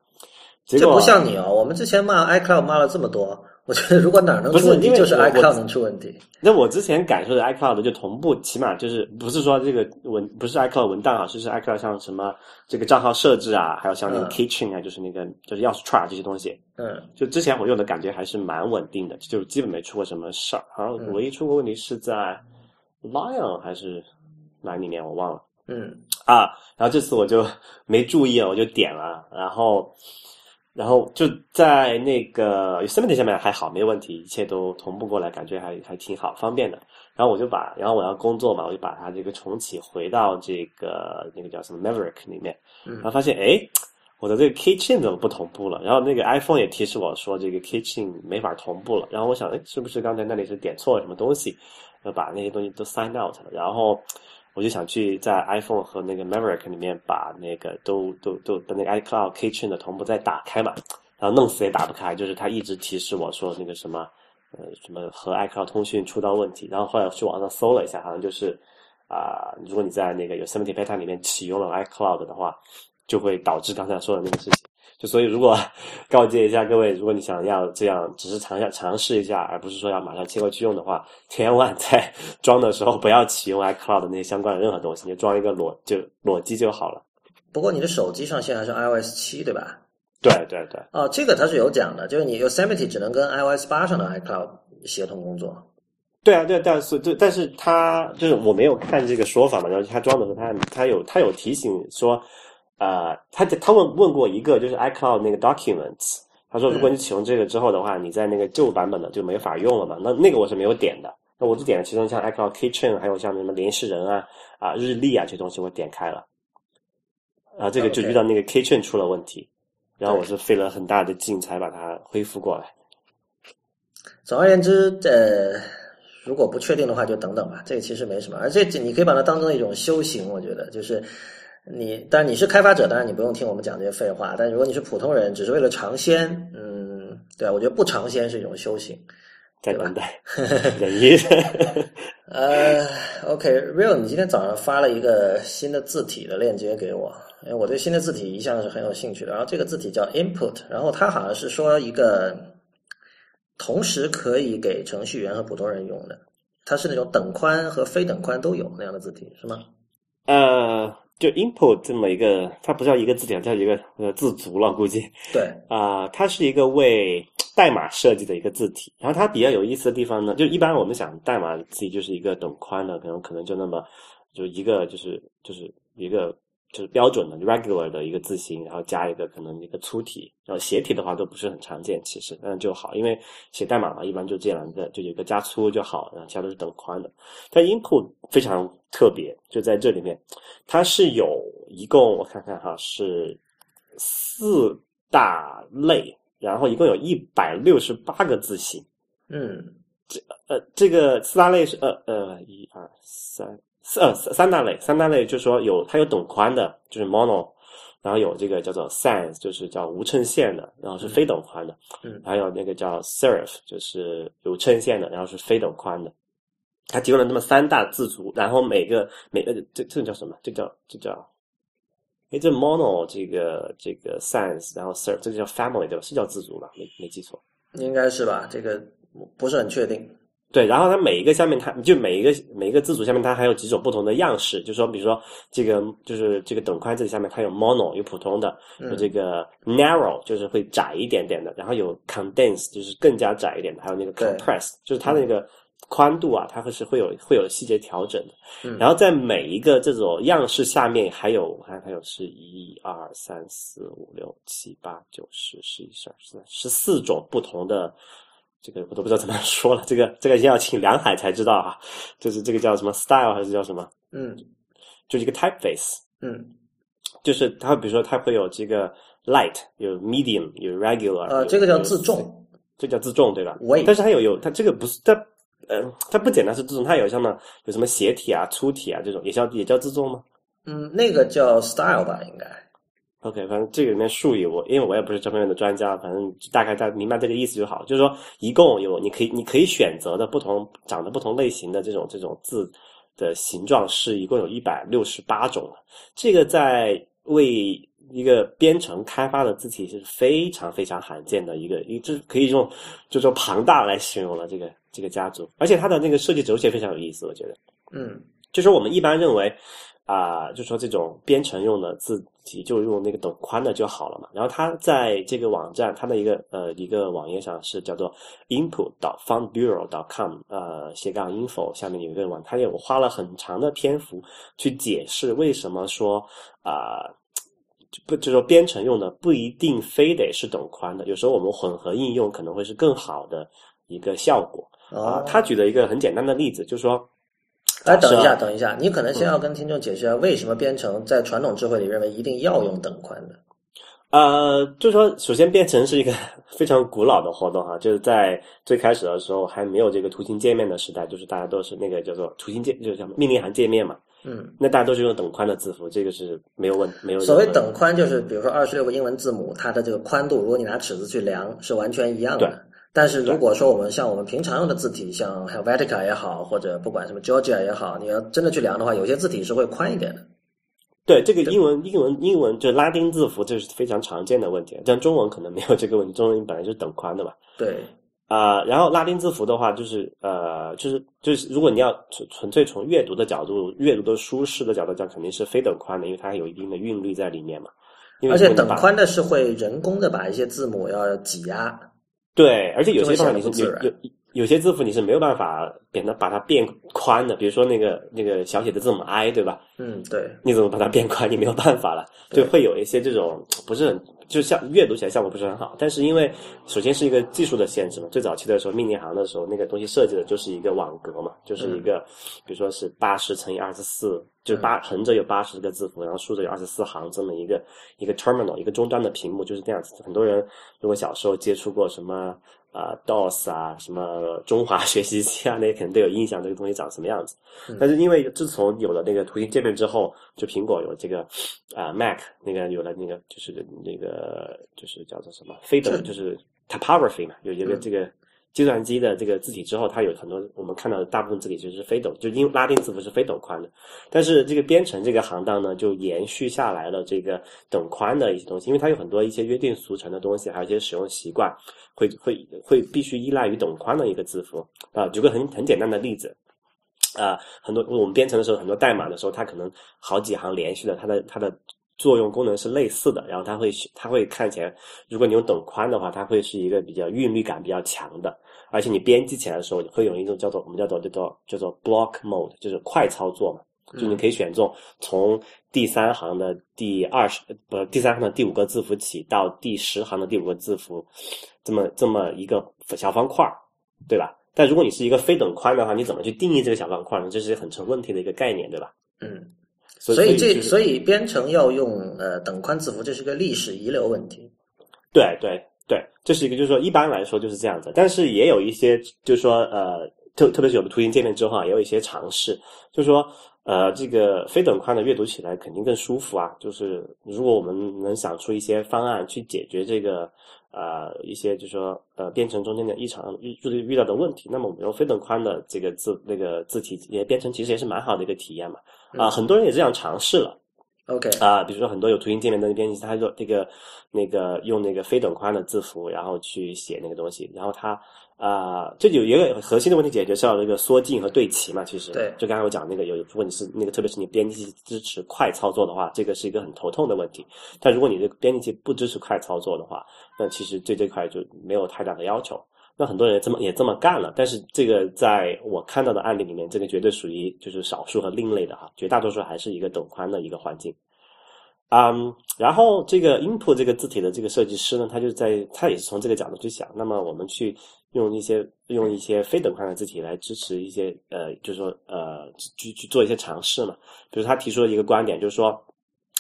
这不像你哦，我们之前骂 iCloud 骂了这么多，我觉得如果哪能出问题，就是 iCloud 能出问题。那我之前感受的 iCloud 就同步，起码就是不是说这个文不是 iCloud 文档啊，就是 iCloud 像什么这个账号设置啊，还有像那个 Kitchen 啊，就是那个就是钥匙串这些东西，嗯，就之前我用的感觉还是蛮稳定的，就基本没出过什么事儿。然后唯一出过问题是在 Lion 还是。哪里面我忘了，嗯啊，然后这次我就 没注意，我就点了，然后，然后就在那个 Yosemite 下面还好，没问题，一切都同步过来，感觉还还挺好，方便的。然后我就把，然后我要工作嘛，我就把它这个重启回到这个那个叫什么 Maverick 里面，然后发现哎，我的这个 Kitchen 怎么不同步了？然后那个 iPhone 也提示我说这个 Kitchen 没法同步了。然后我想，哎，是不是刚才那里是点错了什么东西？要把那些东西都 sign out，然后。我就想去在 iPhone 和那个 Maverick 里面把那个都都都把那个 iCloud Kitchen 的同步再打开嘛，然后弄死也打不开，就是它一直提示我说那个什么呃什么和 iCloud 通讯出到问题，然后后来我去网上搜了一下，好像就是啊，如果你在那个有 Seventy Beta 里面启用了 iCloud 的话，就会导致刚才说的那个事情。就所以，如果 告诫一下各位，如果你想要这样，只是尝下尝试一下，而不是说要马上切过去用的话，千万 在装的时候不要启用 iCloud 那些相关的任何东西，你就装一个裸就裸机就好了。不过你的手机上现在是 iOS 七对吧？对对对。哦，这个它是有讲的，就是你 Yosemite 只能跟 iOS 八上的 iCloud 协同工作。对啊，对，但是对，但是它就是我没有看这个说法嘛，然后它装的时候，它它有它有提醒说。呃，他他问问过一个，就是 iCloud 那个 Documents，他说如果你启用这个之后的话，你在那个旧版本的就没法用了嘛。那那个我是没有点的，那我就点了其中像 iCloud Kitchen，还有像什么联系人啊、啊日历啊这些东西我点开了，啊这个就遇到那个 Kitchen 出了问题，然后我是费了很大的劲才把它恢复过来。总而言之，呃，如果不确定的话就等等吧，这个其实没什么，而且你可以把它当成一种修行，我觉得就是。你，当然你是开发者，当然你不用听我们讲这些废话。但如果你是普通人，只是为了尝鲜，嗯，对我觉得不尝鲜是一种修行，对吧？忍一呃，OK，Real，你今天早上发了一个新的字体的链接给我，因为我对新的字体一向是很有兴趣的。然后这个字体叫 Input，然后它好像是说一个同时可以给程序员和普通人用的，它是那种等宽和非等宽都有那样的字体，是吗？呃。就 input 这么一个，它不叫一个字典，叫一个呃字族了，估计。对。啊，它是一个为代码设计的一个字体。然后它比较有意思的地方呢，就一般我们想代码字体就是一个等宽的，可能可能就那么就一个就是就是一个。就是标准的 regular 的一个字形，然后加一个可能一个粗体，然后斜体的话都不是很常见，其实那就好，因为写代码嘛，一般就这两个，就有个加粗就好，然后其他都是等宽的。但 input 非常特别，就在这里面，它是有一共我看看哈，是四大类，然后一共有一百六十八个字形。嗯，这呃这个四大类是呃呃一二三。三三大类，三大类就是说有它有等宽的，就是 mono，然后有这个叫做 sans，就是叫无衬线的，然后是非等宽的，嗯还有那个叫 serif，就是有衬线的，然后是非等宽的。它提供了这么三大字组，然后每个每个这这个叫什么？这叫这叫，哎，这 mono 这个这个 sans，然后 serif 这个叫 family 对吧？是叫字组吧？没没记错。应该是吧？这个不是很确定。对，然后它每一个下面它就每一个每一个字组下面它还有几种不同的样式，就说比如说这个就是这个等宽这里下面它有 mono 有普通的，有这个 narrow 就是会窄一点点的，然后有 condense 就是更加窄一点的，还有那个 compress 就是它那个宽度啊，它会是会有会有细节调整的。嗯然后在每一个这种样式下面还有我看还有是一二三四五六七八九十十一十二十三十四种不同的。这个我都不知道怎么说了，这个这个要请梁海才知道啊，就是这个叫什么 style 还是叫什么？嗯就是一个 typeface，嗯，就是它会比如说它会有这个 light，有 medium，有 regular，呃，这个叫有自重。这叫自重对吧？weight 但是它有有它这个不是它呃它不简单是自重，它有像呢有什么斜体啊、粗体啊这种也叫也叫自重吗嗯，那个叫 style 吧，应该。？OK，反正这个里面术语我因为我也不是这方面的专家，反正大概大家明白这个意思就好。就是说一共有你可以你可以选择的不同长得不同类型的这种这种字的形状是一共有一百六十八种。这个在为一个编程开发的字体是非常非常罕见的一个，一这可以用就说庞大来形容了这个这个家族，而且它的那个设计轴线非常有意思，我觉得。嗯就是我们一般认为啊、就说这种编程用的字体就用那个等宽的就好了嘛。然后它在这个网站，它的一个呃一个网页上是叫做 input 到 foundbureau com 呃斜杠 info 下面有一个网，它也我花了很长的篇幅去解释为什么说啊。不，就说编程用的不一定非得是等宽的，有时候我们混合应用可能会是更好的一个效果啊哦。他举了一个很简单的例子，就是说，哎，等一下，等一下，你可能先要跟听众解释一下，为什么编程在传统智慧里认为一定要用等宽的？呃，就是说，首先编程是一个非常古老的活动哈，就是在最开始的时候还没有这个图形界面的时代，就是大家都是那个叫做图形界，就是叫命令行界面嘛。嗯，那大家都是用等宽的字符，这个是没有问没有。所谓等宽，就是比如说二十六个英文字母，它的这个宽度，如果你拿尺子去量，是完全一样对的。但是如果说我们像我们平常用的字体，像 Helvetica 也好，或者不管什么 Georgia 也好，你要真的去量的话，有些字体是会宽一点的。对这个英文英文英文就拉丁字符，这是非常常见的问题，但中文可能没有这个问题，中文本来就是等宽的嘛。对，啊、然后拉丁字符的话，就是呃，就是就是，如果你要纯纯粹从阅读的角度、阅读的舒适的角度讲，肯定是非等宽的，因为它有一定的韵律在里面嘛。而且等宽的是会人工的把一些字母要挤压。对，而且有些就会方你是有有有些字符你是没有办法变它把它变宽的，比如说那个那个小写的字母 i，对吧？嗯，对，你怎么把它变宽？你没有办法了，对就会有一些这种不是很，就像阅读起来效果不是很好。但是因为首先是一个技术的限制嘛，最早期的时候命令行的时候，那个东西设计的就是一个网格嘛，就是一个，比如说是八十乘以二十四，就是八横着有八十个字符，然后竖着有二十四行这么一个一个 terminal 一个终端的屏幕就是这样子。很多人如果小时候接触过什么。啊、DOS 啊，什么中华 学习机啊，那些肯定都有印象，这个东西长什么样子。但是因为自从有了那个图形界面之后，就苹果有这个啊、Mac 那个有了那个就是那个就是叫做什么非等就是 typography 嘛，有一个这个计算机的这个字体之后，它有很多我们看到的大部分字体其实是非斗，就因拉丁字符是非斗宽的。但是这个编程这个行当呢，就延续下来了这个等宽的一些东西，因为它有很多一些约定俗成的东西，还有一些使用习惯，会会会必须依赖于等宽的一个字符啊。举个很很简单的例子。啊、很多我们编程的时候，很多代码的时候，它可能好几行连续的，它的它的作用功能是类似的，然后它会它会看起来，如果你用等宽的话，它会是一个比较韵律感比较强的，而且你编辑起来的时候，你会有一种叫做我们叫做叫做叫做 block mode，就是快操作嘛，就你可以选中从第三行的第二十不第三行的第五个字符起到第十行的第五个字符，这么这么一个小方块儿，对吧？但如果你是一个非等宽的话，你怎么去定义这个小方块呢？这是很成问题的一个概念，对吧？嗯，所所以这所以编程要用呃等宽字符，这是个历史遗留问题。对对对，这是一个，就是说一般来说就是这样子，但是也有一些，就是说呃，特特别是有了图形界面之后啊，也有一些尝试，就是说呃，这个非等宽的阅读起来肯定更舒服啊。就是如果我们能想出一些方案去解决这个呃一些就是说呃编程中间的异常遇遇遇到的问题，那么我们用非等宽的这个字那个字体也编程其实也是蛮好的一个体验嘛。啊，很多人也这样尝试了。OK 啊，比如说很多有图形界面的编辑，他就这个那个用那个非等宽的字符，然后去写那个东西，然后他啊，这有一个核心的问题解决是要那个缩进和对齐嘛。其实对，就刚才我讲那个有，如果你是那个，特别是你编辑器支持快操作的话，这个是一个很头痛的问题。但如果你的编辑器不支持快操作的话，那其实对这块就没有太大的要求。那很多人这么也这么干了，但是这个在我看到的案例里面，这个绝对属于就是少数和另类的哈，绝大多数还是一个等宽的一个环境。嗯，然后这个 input 这个字体的这个设计师呢，他就在他也是从这个角度去想，那么我们去用一些用一些非等宽的字体来支持一些呃，就是说呃去去做一些尝试嘛。比如他提出了一个观点，就是说，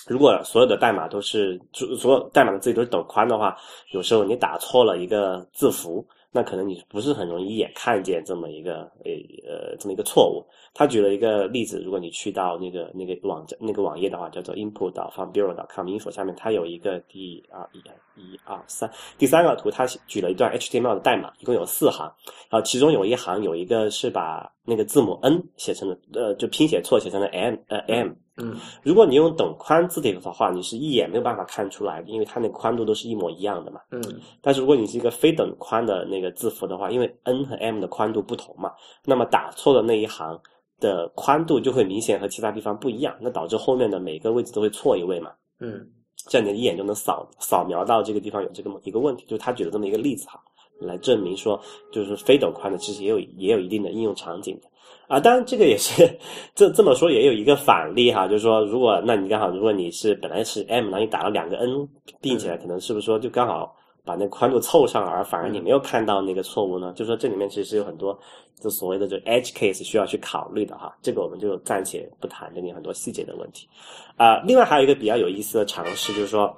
如果所有的代码都是所有代码的字体都是等宽的话，有时候你打错了一个字符。那可能你不是很容易一眼看见这么一个呃呃这么一个错误。他举了一个例子，如果你去到那个那个网站那个网页的话，叫做 input. from bureau. com info 下面，它有一个第二一一二三第三个图，他举了一段 HTML 的代码，一共有四行，然后其中有一行有一个是把那个字母 N 写成了呃就拼写错写成了 M 呃 M。嗯，如果你用等宽字体的话，你是一眼没有办法看出来，因为它那个宽度都是一模一样的嘛。嗯，但是如果你是一个非等宽的那个字符的话，因为 N 和 M 的宽度不同嘛，那么打错的那一行的宽度就会明显和其他地方不一样，那导致后面的每个位置都会错一位嘛。嗯，这样你一眼就能扫扫描到这个地方有这个一个问题，就是他举了这么一个例子哈，来证明说，就是非等宽的其实也有也有一定的应用场景的。啊，当然这个也是这这么说也有一个反例哈，就是说，如果那你刚好，如果你是本来是 M，那你打了两个 N 并起来，可能是不是说就刚好把那个宽度凑上，而反而你没有看到那个错误呢？就说这里面其实有很多就所谓的就 edge case 需要去考虑的哈，这个我们就暂且不谈这里很多细节的问题。啊，另外还有一个比较有意思的尝试，就是说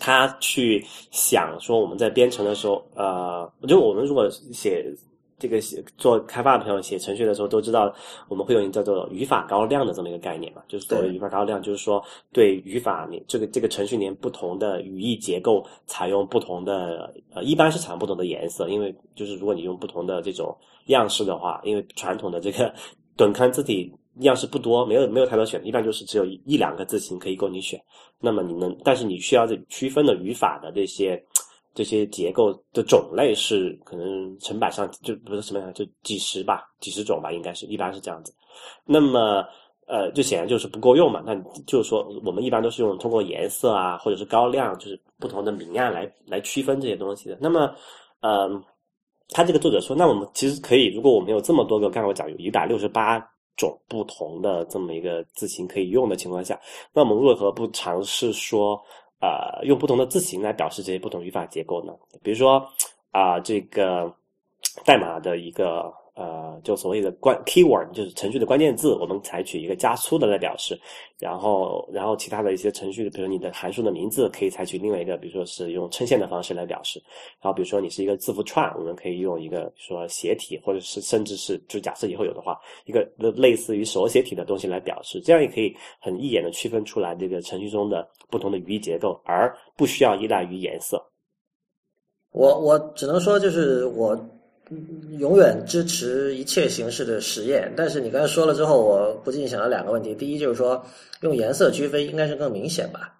他去想说我们在编程的时候，呃，就我们如果写。这个写做开发的朋友写程序的时候都知道，我们会有一个叫做语法高亮的这么一个概念嘛，就是所谓语法高亮，就是说对语法你这个这个程序里面不同的语义结构采用不同的呃，一般是采用不同的颜色，因为就是如果你用不同的这种样式的话，因为传统的这个 等宽字体样式不多，没有没有太多选，一般就是只有一一两个字形可以供你选，那么你能，但是你需要这区分的语法的这些。这些结构的种类是可能成百上，就不是什么样，就几十吧，几十种吧，应该是一般是这样子。那么，呃，就显然就是不够用嘛。那就是说，我们一般都是用通过颜色啊，或者是高亮，就是不同的明暗来来区分这些东西的。那么，嗯，他这个作者说，那我们其实可以，如果我们有这么多个，刚才我讲有一百六十八种不同的这么一个字形可以用的情况下，那我们为何不尝试说？呃，用不同的字形来表示这些不同语法结构呢？比如说，啊，这个代码的一个。呃，就所谓的关 keyword，就是程序的关键字，我们采取一个加粗的来表示，然后，然后其他的一些程序，比如你的函数的名字，可以采取另外一个，比如说是用称线的方式来表示。然后，比如说你是一个字符串，我们可以用一个说斜体，或者是甚至是就假设以后有的话，一个类似于手写体的东西来表示，这样也可以很一眼的区分出来这个程序中的不同的语义结构，而不需要依赖于颜色。我我只能说，就是我。永远支持一切形式的实验，但是你刚才说了之后，我不禁想到两个问题。第一就是说，用颜色区分应该是更明显吧？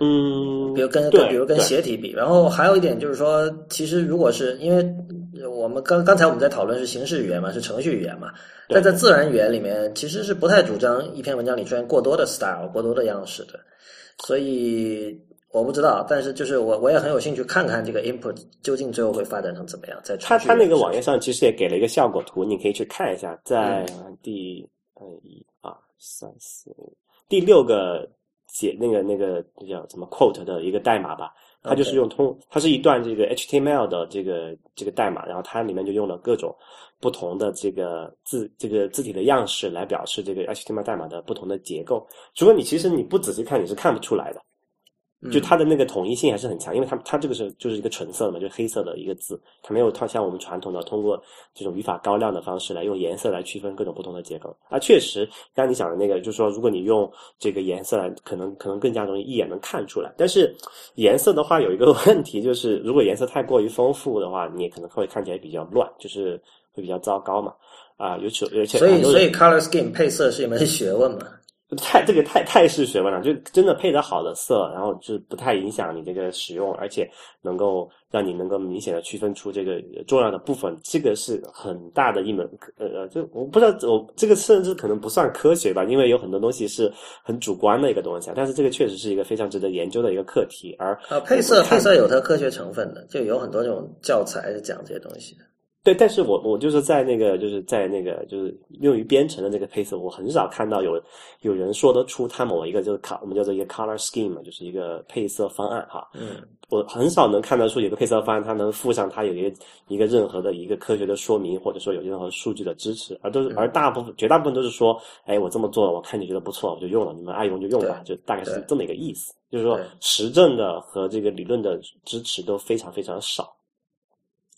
嗯，比如跟跟比如跟斜体比，然后还有一点就是说，其实如果是因为我们刚刚才我们在讨论是形式语言嘛，是程序语言嘛，但在自然语言里面其实是不太主张一篇文章里出现过多的 style、过多的样式的，所以。我不知道，但是就是我我也很有兴趣看看这个 input 究竟最后会发展成怎么样。在它它那个网页上其实也给了一个效果图，你可以去看一下，在第呃一二三四五第六个解那个那个叫什么 quote 的一个代码吧，它就是用通，它是一段这个 HTML 的这个这个代码，然后它里面就用了各种不同的这个字这个字体的样式来表示这个 HTML 代码的不同的结构。如果你其实你不仔细看，你是看不出来的。就它的那个统一性还是很强，因为它它这个是就是一个纯色嘛，就是黑色的一个字，它没有它像我们传统的通过这种语法高亮的方式来用颜色来区分各种不同的结构。啊，确实，刚刚你讲的那个，就是说如果你用这个颜色来，可能可能更加容易一眼能看出来。但是颜色的话有一个 问题，就是如果颜色太过于丰富的话，你可能会看起来比较乱，就是会比较糟糕嘛。啊，尤其而且所以所以 color scheme 配色是一门学问嘛。太这个太太是学问了，就真的配得好的色，然后就不太影响你这个使用，而且能够让你能够明显的区分出这个重要的部分，这个是很大的一门呃呃，就我不知道我这个甚至可能不算科学吧，因为有很多东西是很主观的一个东西，但是这个确实是一个非常值得研究的一个课题。而啊，配色配色有它科学成分的，就有很多这种教材是讲这些东西的。对，但是我我就是在那个就是在那个就是用于编程的那个配色，我很少看到有有人说得出它某一个就是卡我们叫做一个 color scheme，就是一个配色方案哈。嗯，我很少能看得出有个配色方案，它能附上它有一个一个任何的一个科学的说明，或者说有任何数据的支持，而都是而大部分绝大部分都是说，哎，我这么做了，我看你觉得不错，我就用了，你们爱用就用吧，就大概是这么一个意思。就是说实证的和这个理论的支持都非常非常少。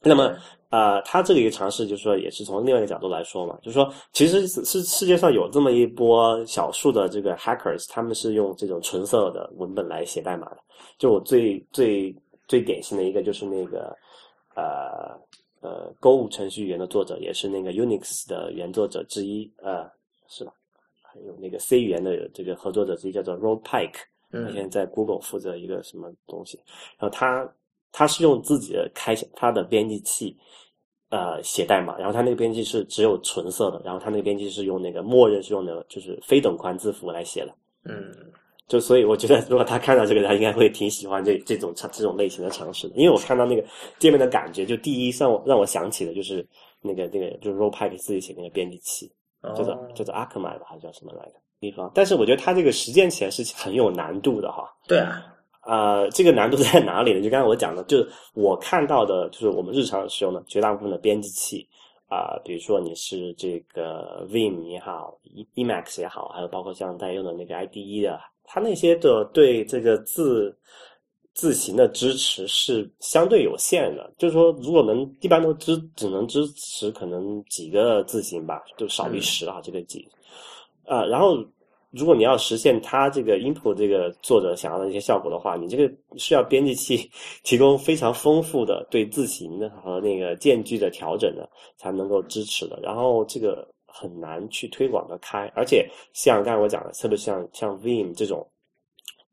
那么。啊，他这个一个尝试，就是说，也是从另外一个角度来说嘛，就是说，其实是世界上有这么一波小数的这个 hackers，他们是用这种纯色的文本来写代码的。就我最最最典型的一个，就是那个呃呃，购物程序员的作者，也是那个 Unix 的原作者之一，呃，是吧？还有那个 C 语言的这个合作者之一，叫做 Rob Pike，他现在在 Google 负责一个什么东西，然后他。他是用自己的开他的编辑器，呃，写代码，然后他那个编辑是只有纯色的，然后他那个编辑是用那个默认是用的就是非等宽字符来写的。嗯，就所以我觉得，如果他看到这个，他应该会挺喜欢这这种尝这种类型的尝试的，因为我看到那个界面的感觉，就第一让我让我想起的就是那个那个就是 r o p a 自己写那个编辑器，叫做叫做 Akamai 吧，还是叫什么来着地方？但是我觉得他这个实践起来是很有难度的哈。对啊。呃，这个难度 在哪里呢？就刚才我讲的，就是我看到的，就是我们日常使用的绝大部分的编辑器啊，比如说你是这个 Vim 也好，Emacs 也好，还有包括像在用的那个 IDE 的，它那些的对这个字字形的支持是相对有限的。就是说，如果能一般都支只能支持可能几个字形吧，就少于十啊，这个几啊，然后。如果你要实现它这个 input 这个作者想要的一些效果的话，你这个需要编辑器提供非常丰富的对字形的和那个间距的调整的，才能够支持的。然后这个很难去推广的开，而且像刚才我讲的，特别像像 Vim 这种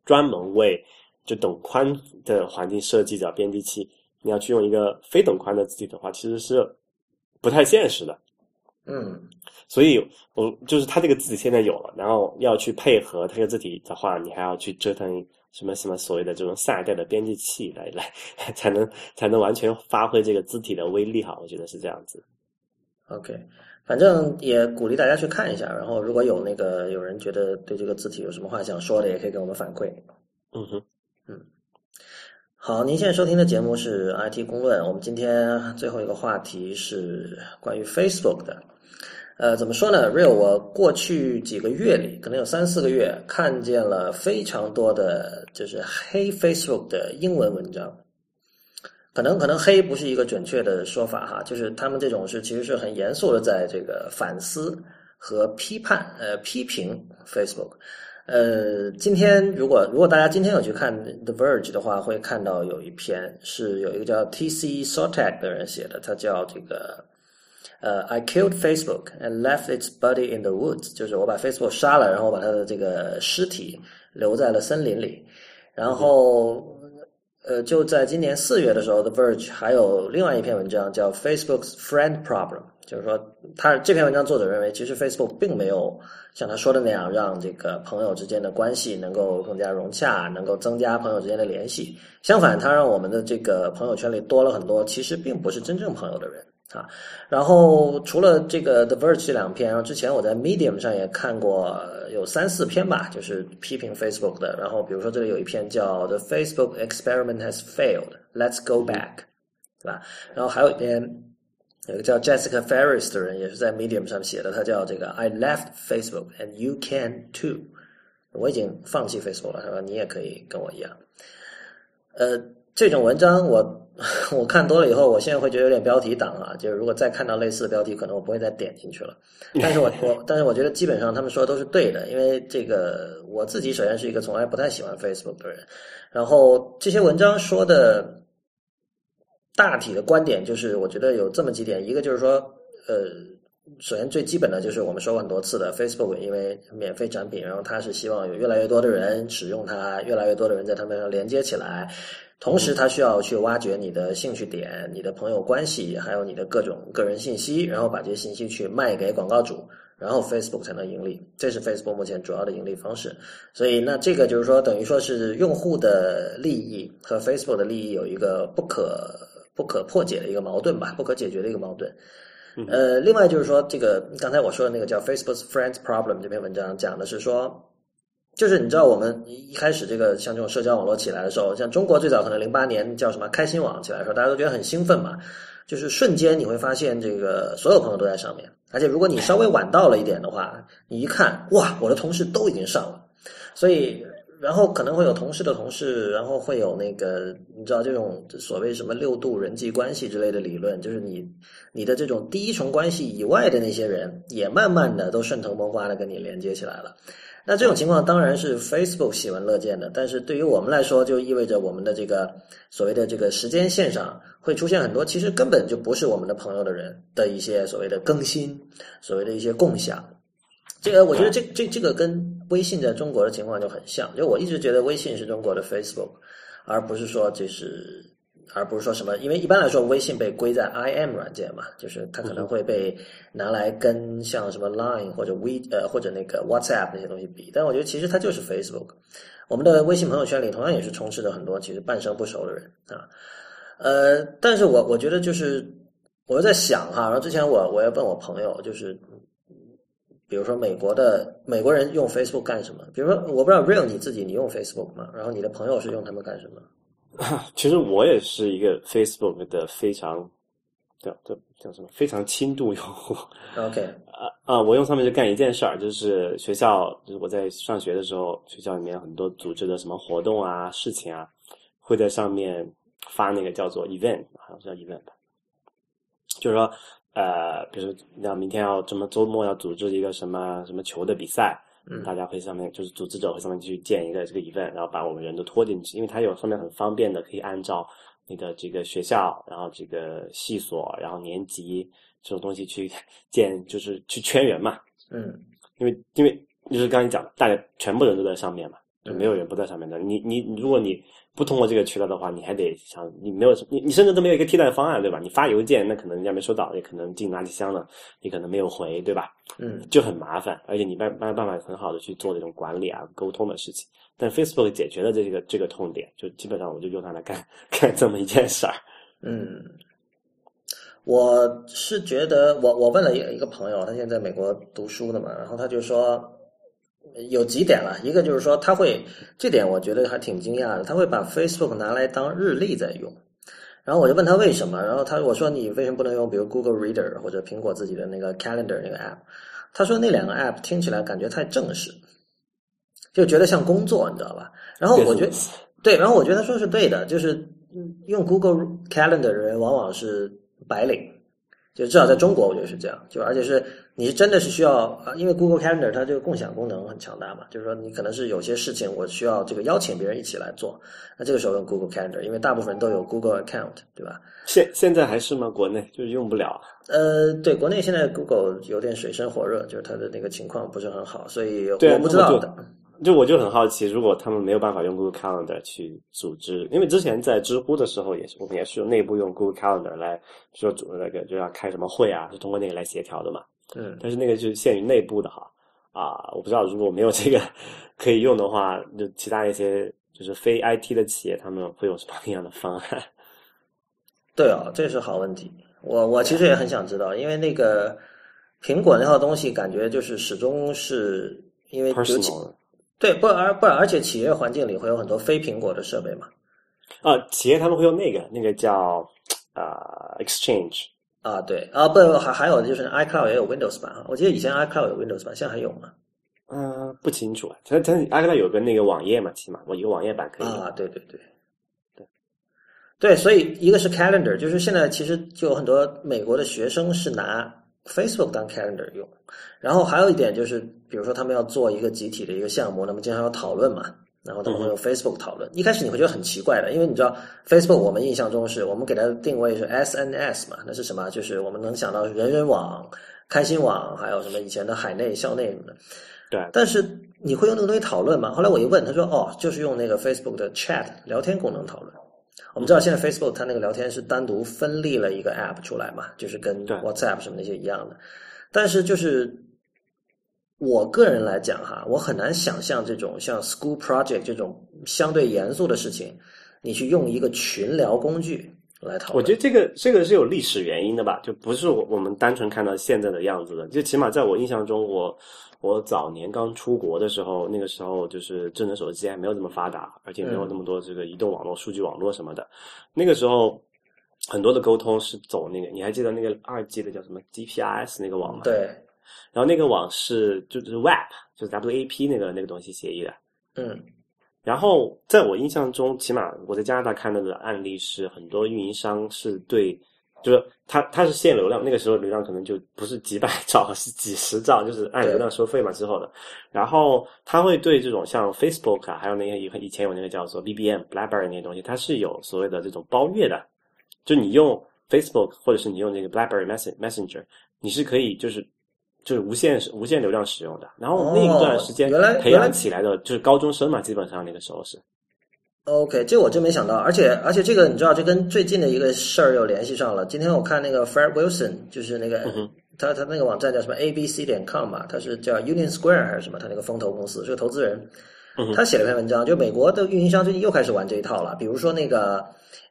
专门为就等宽的环境设计的编辑器，你要去用一个非等宽的字体的话，其实是不太现实的。嗯，所以我就是它这个字体现在有了，然后要去配合这个字体的话，你还要去折腾什么什么所谓的这种下一代的编辑器来来，才能才能完全发挥这个字体的威力哈。我觉得是这样子。OK，反正也鼓励大家去看一下，然后如果有那个有人觉得对这个字体有什么话想说的，也可以给我们反馈。嗯哼，嗯，好，您现在收听的节目是 IT 公论，我们今天最后一个话题是关于 Facebook 的。呃，怎么说呢？Real，我过去几个月里，可能有三四个月，看见了非常多的，就是黑 Facebook 的英文文章。可能可能黑不是一个准确的说法哈，就是他们这种是其实是很严肃的，在这个反思和批判，呃，批评 Facebook。呃，今天如果如果大家今天有去看 The Verge 的话，会看到有一篇是有一个叫 T.C. Sotek 的人写的，他叫这个。呃，I killed Facebook and left its body in the woods，就是我把 Facebook 杀了，然后把它的这个尸体留在了森林里。然后，呃，就在今年四月的时候，The Verge 还有另外一篇文章叫 Facebook's Friend Problem，就是说，他这篇文章作者认为，其实 Facebook 并没有像他说的那样，让这个朋友之间的关系能够更加融洽，能够增加朋友之间的联系。相反，他让我们的这个朋友圈里多了很多其实并不是真正朋友的人。啊，然后除了这个 The Verge 这两篇，然后之前我在 Medium 上也看过有三四篇吧，就是批评 Facebook 的。然后比如说这里有一篇叫 The Facebook Experiment Has Failed，Let's Go Back，对吧？然后还有一篇有个叫 Jessica Ferris 的人也是在 Medium 上写的，他叫这个 I left Facebook and you can too，我已经放弃 Facebook 了，他说你也可以跟我一样。呃，这种文章我 我看多了以后，我现在会觉得有点标题党啊，就是如果再看到类似的标题，可能我不会再点进去了。但是我我但是我觉得基本上他们说的都是对的，因为这个我自己首先是一个从来不太喜欢 Facebook 的人，然后这些文章说的大体的观点就是，我觉得有这么几点，一个就是说，呃。首先，最基本的就是我们说过很多次的，Facebook 因为免费产品，然后它是希望有越来越多的人使用它，越来越多的人在它们上连接起来。同时，它需要去挖掘你的兴趣点、你的朋友关系，还有你的各种个人信息，然后把这些信息去卖给广告主，然后 Facebook 才能盈利。这是 Facebook 目前主要的盈利方式。所以，那这个就是说，等于说是用户的利益和 Facebook 的利益有一个不可不可破解的一个矛盾吧，不可解决的一个矛盾。呃，另外就是说，这个刚才我说的那个叫 Facebook's Friends Problem 这篇文章讲的是说，就是你知道我们一开始这个像这种社交网络起来的时候，像中国最早可能零八年叫什么开心网起来的时候，大家都觉得很兴奋嘛，就是瞬间你会发现这个所有朋友都在上面，而且如果你稍微晚到了一点的话，你一看哇，我的同事都已经上了，所以。然后可能会有同事的同事，然后会有那个你知道这种所谓什么六度人际关系之类的理论，就是你你的这种第一重关系以外的那些人，也慢慢的都顺藤摸瓜的跟你连接起来了。那这种情况当然是 Facebook 喜闻乐见的，但是对于我们来说，就意味着我们的这个所谓的这个时间线上会出现很多其实根本就不是我们的朋友的人的一些所谓的更新，所谓的一些共享。这个我觉得这这这个跟。微信在中国的情况就很像，就我一直觉得微信是中国的 Facebook，而不是说这是，而不是说什么，因为一般来说微信被归在 IM 软件嘛，就是它可能会被拿来跟像什么 Line 或者 We 呃或者那个 WhatsApp 那些东西比，但我觉得其实它就是 Facebook。我们的微信朋友圈里同样也是充斥着很多其实半生不熟的人啊，呃，但是我我觉得就是我在想哈，然后之前我我也问我朋友就是。比如说，美国的美国人用 Facebook 干什么？比如说，我不知道 Real 你自己你用 Facebook 吗？然后你的朋友是用他们干什么？其实我也是一个 Facebook 的非常叫叫叫什么非常轻度用户。OK 啊啊，我用上面就干一件事儿，就是学校，就是我在上学的时候，学校里面很多组织的什么活动啊、事情啊，会在上面发那个叫做 event，好像叫 event，就是说。呃，比如说，要明天要什么周末要组织一个什么什么球的比赛，嗯，大家会上面就是组织者会上面去建一个这个 event，然后把我们人都拖进去，因为它有上面很方便的，可以按照你的这个学校，然后这个系所，然后年级这种东西去 建，就是去圈人嘛，嗯，因为因为就是刚才讲，大家全部人都在上面嘛，就没有人不在上面的。你你如果你。不通过这个渠道的话，你还得想，你没有你你甚至都没有一个替代方案，对吧？你发邮件，那可能人家没收到，也可能进垃圾箱了，你可能没有回，对吧？嗯，就很麻烦，而且你没没办法很好的去做这种管理啊、沟通的事情。但 Facebook 解决了这个这个痛点，就基本上我就用它来干 干这么一件事儿。嗯，我是觉得，我我问了一一个朋友，他现在在美国读书的嘛，然后他就说。有几点了，一个就是说他会，这点我觉得还挺惊讶的，他会把 Facebook 拿来当日历在用，然后我就问他为什么，然后他我说你为什么不能用比如 Google Reader 或者苹果自己的那个 Calendar 那个 App？他说那两个 App 听起来感觉太正式，就觉得像工作，你知道吧？然后我觉得对，然后我觉得他说是对的，就是用 Google Calendar 的人往往是白领。就至少在中国，我觉得是这样。就而且是你真的是需要啊，因为 Google Calendar 它这个共享功能很强大嘛。就是说，你可能是有些事情我需要这个邀请别人一起来做，那这个时候用 Google Calendar，因为大部分人都有 Google account，对吧？现现在还是吗？国内就是用不了。呃，对，国内现在 Google 有点水深火热，就是它的那个情况不是很好，所以我不知道的。就我就很好奇，如果他们没有办法用 Google Calendar 去组织，因为之前在知乎的时候也是，我们也是用内部用 Google Calendar 来说组织那个就要开什么会啊，是通过那个来协调的嘛。嗯。但是那个就是限于内部的哈啊，我不知道如果没有这个可以用的话，就其他一些就是非 IT 的企业，他们会有什么样的方案？对啊，这是好问题。我我其实也很想知道，因为那个苹果那套东西，感觉就是始终是因为尤其。对，不而不而且企业环境里会有很多非苹果的设备嘛？啊，企业他们会用那个那个叫啊 Exchange 啊，对啊，不还还有就是 iCloud 也有 Windows 版啊，我记得以前 iCloud 有 Windows 版，现在还有吗？嗯，不清楚啊。它它阿克达有个那个网页嘛，起码我一个网页版可以啊，对对对，对对，所以一个是 Calendar，就是现在其实就有很多美国的学生是拿 Facebook 当 Calendar 用，然后还有一点就是，比如说他们要做一个集体的一个项目，那么经常要讨论嘛，然后他们会用 Facebook 讨论。一开始你会觉得很奇怪的，因为你知道 Facebook 我们印象中是我们给它的定位是 SNS 嘛，那是什么？就是我们能想到人人网、开心网，还有什么以前的海内、校内什么的。对，但是你会用那个东西讨论吗？后来我一问，他说：“哦，就是用那个 Facebook 的 Chat 聊天功能讨论。”我们知道现在 Facebook 它那个聊天是单独分立了一个 App 出来嘛，就是跟 WhatsApp 什么那些一样的。但是就是我个人来讲哈，我很难想象这种像 School Project 这种相对严肃的事情，你去用一个群聊工具来讨论。我觉得这个这个是有历史原因的吧，就不是我我们单纯看到现在的样子的。就起码在我印象中，我。我早年刚出国的时候，那个时候就是智能手机还没有这么发达，而且没有那么多这个移动网络、数据网络什么的。那个时候，很多的沟通是走那个，你还记得那个二 G 的叫什么 GPRS 那个网吗？对。然后那个网是就是 Web，就是 WAP 那个那个东西协议的。嗯。然后在我印象中，起码我在加拿大看到的案例是，很多运营商是对。就是它，它是限流量，那个时候流量可能就不是几百兆，是几十兆，就是按流量收费嘛。之后的，然后它会对这种像 Facebook 啊，还有那些以以前有那个叫做 BBM、BlackBerry 那些东西，它是有所谓的这种包月的。就你用 Facebook 或者是你用那个 BlackBerry Messenger，你是可以就是就是无限无限流量使用的。然后那一段时间培养起来的就是高中生嘛，基本上那个时候是。OK，这我真没想到，而且而且这个你知道，这跟最近的一个事儿又联系上了。今天我看那个 Fred Wilson，就是那个他他那个网站叫什么 ABC 点 com 嘛，他是叫 Union Square 还是什么？他那个风投公司是个投资人，他写了一篇文章，就美国的运营商最近又开始玩这一套了。比如说那个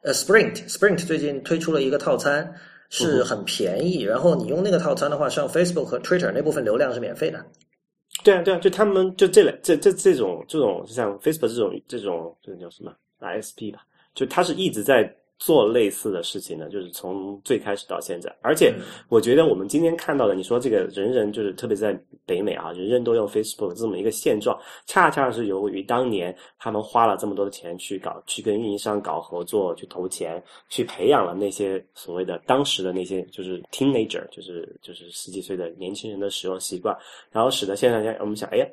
呃 Sprint，Sprint 最近推出了一个套餐，是很便宜，然后你用那个套餐的话，像 Facebook 和 Twitter 那部分流量是免费的。对啊，对啊，就他们就这类这这这种这种像 Facebook 这种这种这叫什么 ISP 吧，就它是一直在。做类似的事情呢，就是从最开始到现在，而且我觉得我们今天看到的，你说这个人人就是特别在北美啊，人人都用 Facebook 这么一个现状，恰恰是由于当年他们花了这么多的钱去搞，去跟运营商搞合作，去投钱，去培养了那些所谓的当时的那些就是 teenager，就是就是十几岁的年轻人的使用习惯，然后使得现在我们想，哎呀。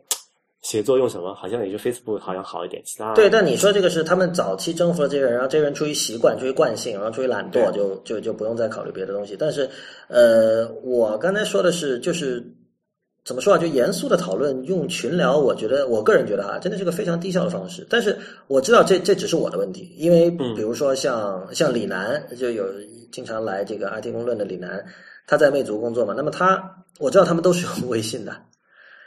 写作用什么？好像也就 Facebook 好像好一点，其他对。但你说这个是他们早期征服了这个人，然后这个人出于习惯、出于惯性，然后出于懒惰，就就就不用再考虑别的东西。但是，呃，我刚才说的是，就是怎么说啊？就严肃的讨论用群聊，我觉得我个人觉得哈，真的是个非常低效的方式。但是我知道这这只是我的问题，因为比如说像像李楠，就有经常来这个 IT 公论的李楠，他在魅族工作嘛，那么他我知道他们都是用微信的。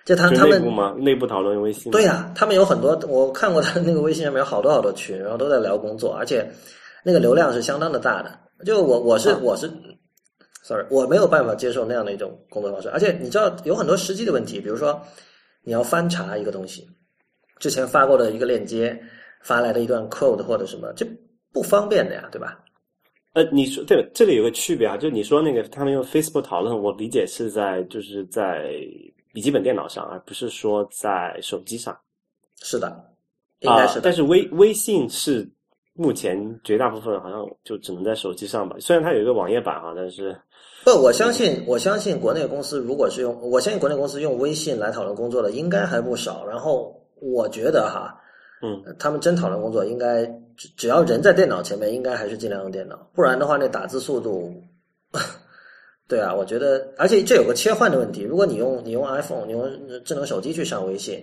就他他们内部讨论微信，对呀，他们有很多，我看过他那个微信上面有好多好多群，然后都在聊工作，而且那个流量是相当的大的。就我我是我是，sorry，我没有办法接受那样的一种工作方式。而且你知道有很多实际的问题，比如说你要翻查一个东西，之前发过的一个链接发来的一段 code 或者什么，这不方便的呀，对吧？呃，你说对，这里有个区别啊，就你说那个他们用 Facebook 讨论，我理解是在就是在。笔记本电脑上，而不是说在手机上。是的，应该是。但是微微信是目前绝大部分好像就只能在手机上吧。虽然它有一个网页版哈，但是不，我相信，我相信国内公司如果是用，我相信国内公司用微信来讨论工作的应该还不少。然后我觉得哈，嗯，他们真讨论工作，应该只只要人在电脑前面，应该还是尽量用电脑，不然的话，那打字速度。对啊，我觉得，而且这有个切换的问题。如果你用你用 iPhone，你用智能手机去上微信，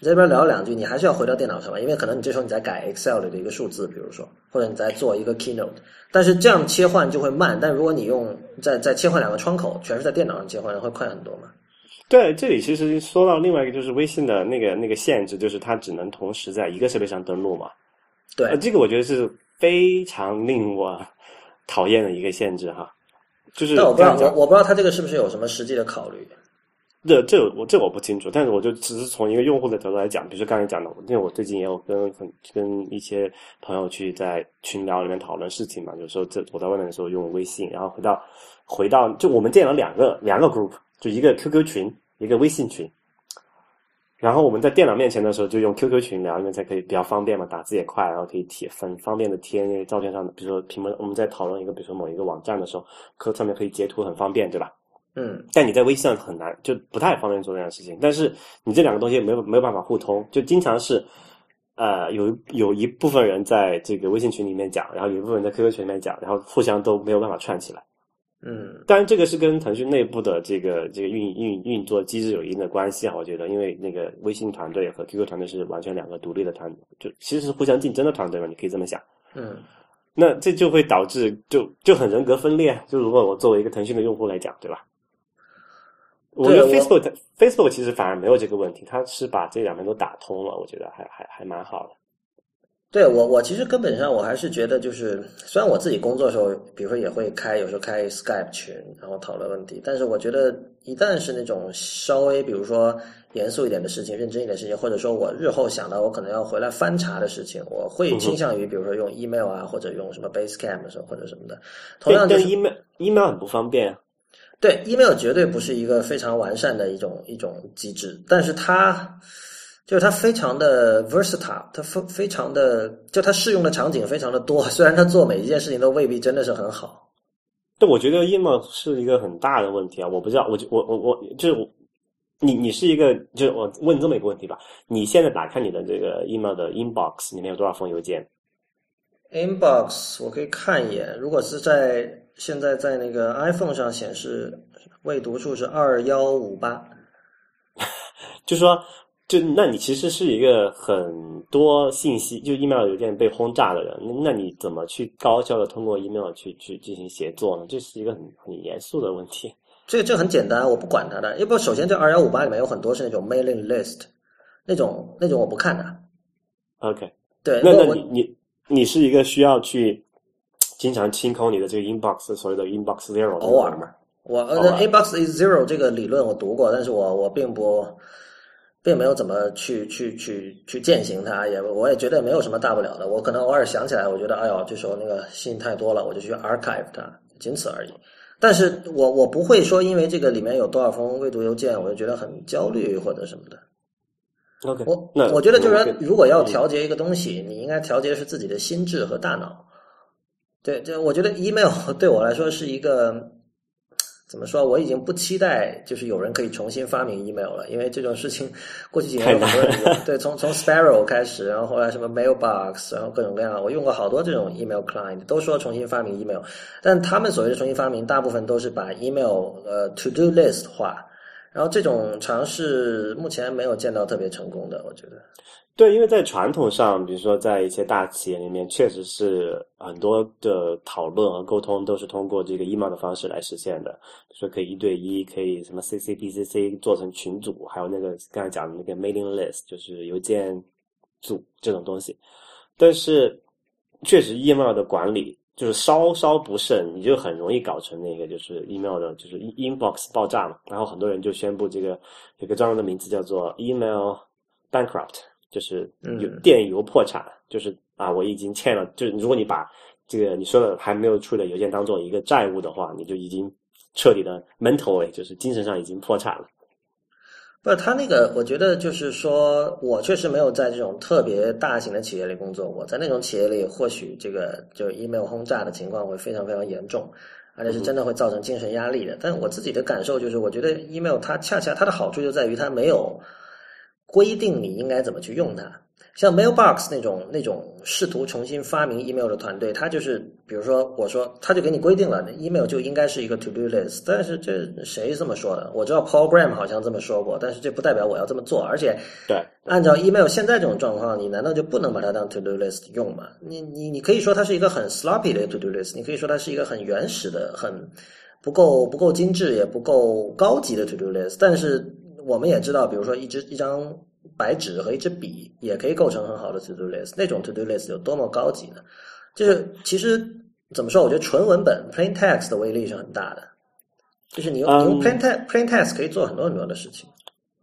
你这边聊两句，你还是要回到电脑上吧？因为可能你这时候你在改 Excel 里的一个数字，比如说，或者你在做一个 Keynote，但是这样切换就会慢。但如果你用再再切换两个窗口，全是在电脑上切换，会快很多嘛？对，这里其实说到另外一个就是微信的那个那个限制，就是它只能同时在一个设备上登录嘛。对，这个我觉得是非常令我讨厌的一个限制哈。就是但我不知道，我我不知道他这个是不是有什么实际的考虑。这这我这我不清楚，但是我就只是从一个用户的角度来讲，比如说刚才讲的，因为我最近也有跟跟一些朋友去在群聊里面讨论事情嘛，有时候这我在外面的时候用微信，然后回到回到就我们建了两个两个 group，就一个 QQ 群，一个微信群。然后我们在电脑面前的时候就用 QQ 群聊，因为才可以比较方便嘛，打字也快，然后可以贴很方便的贴那个照片上的，比如说屏幕我们在讨论一个比如说某一个网站的时候，可上面可以截图很方便，对吧？嗯，但你在微信上很难，就不太方便做这样的事情。但是你这两个东西没有没有办法互通，就经常是，呃，有有一部分人在这个微信群里面讲，然后有一部分人在 QQ 群里面讲，然后互相都没有办法串起来。嗯，当然，这个是跟腾讯内部的这个这个运运运作机制有一定的关系啊。我觉得，因为那个微信团队和 QQ 团队是完全两个独立的团，就其实是互相竞争的团队嘛，你可以这么想。嗯，那这就会导致就就很人格分裂。就如果我作为一个腾讯的用户来讲，对吧？我觉得 Facebook Facebook 其实反而没有这个问题，它是把这两边都打通了，我觉得还还还蛮好的。对我，我其实根本上我还是觉得，就是虽然我自己工作的时候，比如说也会开，有时候开 Skype 群，然后讨论问题，但是我觉得一旦是那种稍微比如说严肃一点的事情、认真一点的事情，或者说我日后想到我可能要回来翻查的事情，我会倾向于比如说用 email 啊，或者用什么 Basecamp 或者什么的。同样，就是 email email 很不方便。对，email 绝对不是一个非常完善的一种一种机制，但是它。就是它非常的 versatile，它非非常的，就它适用的场景非常的多。虽然它做每一件事情都未必真的是很好，但我觉得 email 是一个很大的问题啊！我不知道，我就我我我就是你你是一个，就是我问这么一个问题吧：你现在打开你的这个 email 的 inbox 里面有多少封邮件？inbox 我可以看一眼，如果是在现在在那个 iPhone 上显示未读数是二幺五八，就说。就那你其实是一个很多信息就 email 邮件被轰炸的人，那你怎么去高效的通过 email 去去进行协作呢？这是一个很很严肃的问题。这这很简单，我不管它的，因为首先这二幺五八里面有很多是那种 mailing list，那种那种我不看的。OK，对，那那你你你是一个需要去 经常清空你的这个 inbox，所谓的 inbox zero，偶尔嘛。我呃 inbox is zero 这个理论我读过，但是我我并不。并没有怎么去去去去践行它，也我也觉得没有什么大不了的。我可能偶尔想起来，我觉得哎呦，这时候那个信太多了，我就去 archive 它，仅此而已。但是我我不会说因为这个里面有多少封未读邮件，我就觉得很焦虑或者什么的。OK，我我觉得就是说，如果要调节一个东西，你应该调节是自己的心智和大脑。对，这我觉得 email 对我来说是一个。怎么说？我已经不期待就是有人可以重新发明 email 了，因为这种事情过去几年有很多人用。对，从从 Sparrow 开始，然后后来什么 Mailbox，然后各种各样，我用过好多这种 email client，都说重新发明 email，但他们所谓的重新发明，大部分都是把 email 呃 to do list 化，然后这种尝试目前没有见到特别成功的，我觉得。对，因为在传统上，比如说在一些大企业里面，确实是很多的讨论和沟通都是通过这个 email 的方式来实现的。说可以一对一，可以什么 CC、BCC 做成群组，还有那个刚才讲的那个 mailing list，就是邮件组这种东西。但是确实 email 的管理就是稍稍不慎，你就很容易搞成那个就是 email 的就是 inbox 爆炸嘛。然后很多人就宣布这个有个专门的名字叫做 email bankrupt。就是有电邮破产，就是啊，我已经欠了。就是如果你把这个你说的还没有处理的邮件当做一个债务的话，你就已经彻底的 mentally 就是精神上已经破产了。不，他那个我觉得就是说，我确实没有在这种特别大型的企业里工作过，在那种企业里，或许这个就 email 轰炸的情况会非常非常严重，而且是真的会造成精神压力的。但我自己的感受就是，我觉得 email 它恰恰它的好处就在于它没有。规定你应该怎么去用它，像 Mailbox 那种那种试图重新发明 email 的团队，它就是比如说我说他就给你规定了，email 就应该是一个 to do list，但是这谁这么说的？我知道 Paul Graham 好像这么说过，但是这不代表我要这么做。而且，对，按照 email 现在这种状况，你难道就不能把它当 to do list 用吗？你你你可以说它是一个很 sloppy 的 to do list，你可以说它是一个很原始的、很不够不够精致也不够高级的 to do list，但是。我们也知道，比如说一支一张白纸和一支笔也可以构成很好的 to do list。那种 to do list 有多么高级呢？就是其实怎么说？我觉得纯文本 plain text 的威力是很大的。就是你用用 plain text plain text 可以做很多很多的事情。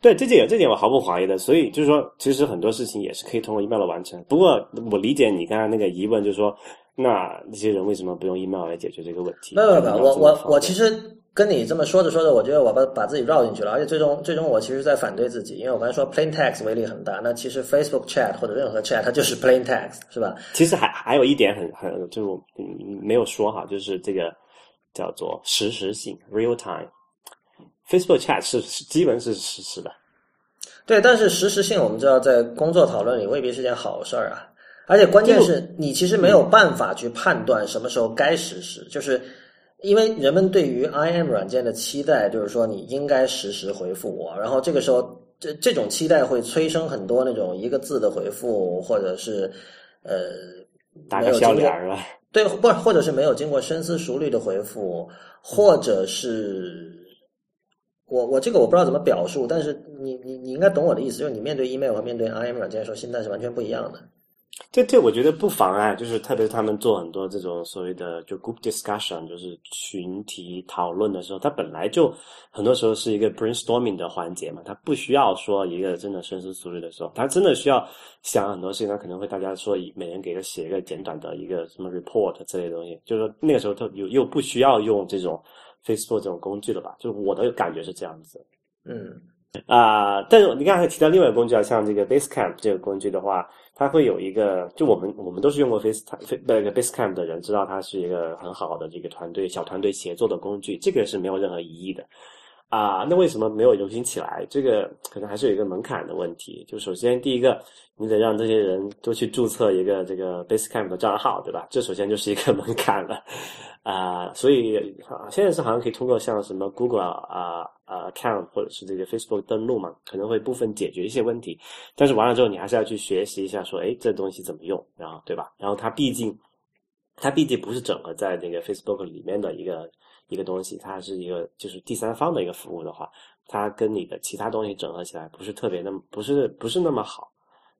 对，这点这点我毫不怀疑的。所以就是说，其实很多事情也是可以通过 email 完成。不过我理解你刚才那个疑问，就是说，那那些人为什么不用 email 来解决这个问题？没有没有，我我我其实实跟你这么说着说着，我觉得我把把自己绕进去了，而且最终最终我其实在反对自己，因为我刚才说 plain text 威力很大，那其实 Facebook chat 或者任何 chat 它就是 plain text 是吧？其实还还有一点很很就没有说哈，就是这个叫做实时性 real time。Facebook chat 是基本是实时的，对，但是实时性我们知道在工作讨论里未必是件好事儿啊，而且关键是你其实没有办法去判断什么时候该实时，就是因为人们对于 IM 软件的期待就是说你应该实时回复我，然后这个时候这这种期待会催生很多那种一个字的回复，或者是呃打个笑脸是吧？对，不，或者是没有经过深思熟虑的回复，或者是。我我这个我不知道怎么表述，但是你你你应该懂我的意思，就是你面对 email 和面对 IM 软件的时候，心态是完全不一样的。这这我觉得不妨碍，就是特别是他们做很多这种所谓的就 group discussion，就是群体讨论的时候，它本来就很多时候是一个 brainstorming 的环节嘛，它不需要说一个真的深思熟虑的时候，它真的需要想很多事情，它可能会大家说每人给他写一个简短的一个什么 report 之类的东西，就是说那个时候他又又不需要用这种。Facebook 这种工具了吧？就是我的感觉是这样子。嗯啊，但是你刚才提到另外一个工具啊，像这个 Basecamp 这个工具的话，它会有一个，就我们我们都是用过 FaceTime 那个 Basecamp 的人，知道它是一个很好的这个团队小团队协作的工具，这个是没有任何疑义的。啊，那为什么没有流行起来？这个可能还是有一个门槛的问题。就首先第一个，你得让这些人都去注册一个这个 Basecamp 的账号，对吧？这首先就是一个门槛了。啊，所以，现在是好像可以通过像什么 Google 啊啊 account 或者是这个 Facebook 登录嘛，可能会部分解决一些问题。但是完了之后，你还是要去学习一下，说哎，这东西怎么用，然后对吧？然后它毕竟，它毕竟不是整合在那个 Facebook 里面的一个。一个东西，它是一个就是第三方的一个服务的话，它跟你的其他东西整合起来不是特别那么不是不是那么好。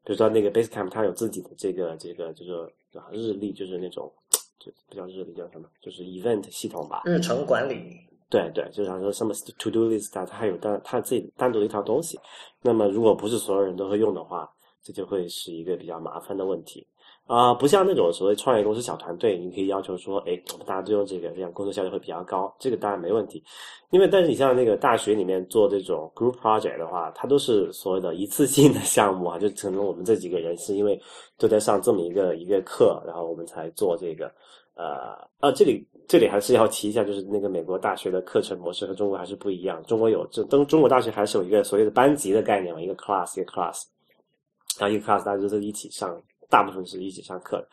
比如说那个 Basecamp，它有自己的这个这个这个日历，就是那种就不叫日历叫什么，就是 event 系统吧。日程管理。对对，就像说什么 to do list，它还有单它自己单独的一套东西。那么如果不是所有人都会用的话，这就会是一个比较麻烦的问题。啊，不像那种所谓创业公司小团队，你可以要求说，哎，大家都用这个，这样工作效率会比较高。这个当然没问题，因为但是你像那个大学里面做这种 group project 的话，它都是所谓的一次性的项目啊，就可能我们这几个人是因为都在上这么一个一个课，然后我们才做这个。呃，啊，这里这里还是要提一下，就是那个美国大学的课程模式和中国还是不一样。中国有这中中国大学还是有一个所谓的班级的概念嘛，一个 class 一个 class，然后一个 class 大家都是一起上。大部分是一起上课的，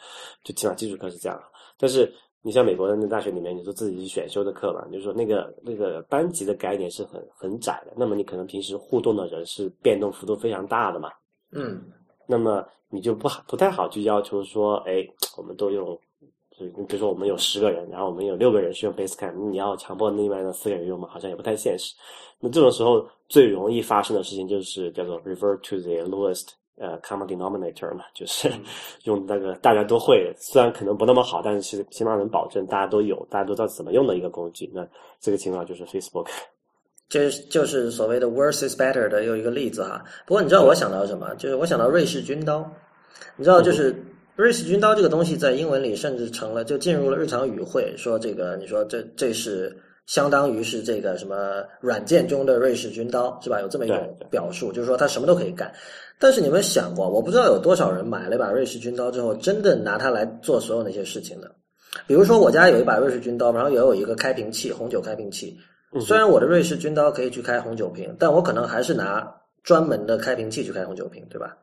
就起码基础课是这样。但是你像美国的那大学里面，你说自己去选修的课嘛，就是说那个那个班级的概念是很很窄的。那么你可能平时互动的人是变动幅度非常大的嘛。嗯。那么你就不好不太好去要求说，哎，我们都用，就比如说我们有十个人，然后我们有六个人是用 Basecamp，你要强迫另外的四个人用嘛，好像也不太现实。那这种时候最容易发生的事情就是叫做 revert to the lowest。呃，common denominator 嘛，就是 用那个大家都会，虽然可能不那么好，但是其实起码能保证大家都有，大家都知道怎么用的一个工具。那这个情况就是 Facebook，这就是所谓的 worse is better 的又一个例子哈。不过你知道我想到什么？就是我想到瑞士军刀。你知道，就是瑞士军刀这个东西在英文里甚至成了就进入了日常语汇，说这个你说这这是。相当于是这个什么软件中的瑞士军刀是吧？有这么一种表述，就是说它什么都可以干。但是你们想过，我不知道有多少人买了一把瑞士军刀之后，真的拿它来做所有那些事情的。比如说，我家有一把瑞士军刀，然后也有一个开瓶器，红酒开瓶器。虽然我的瑞士军刀可以去开红酒瓶，但我可能还是拿专门的开瓶器去开红酒瓶，对吧？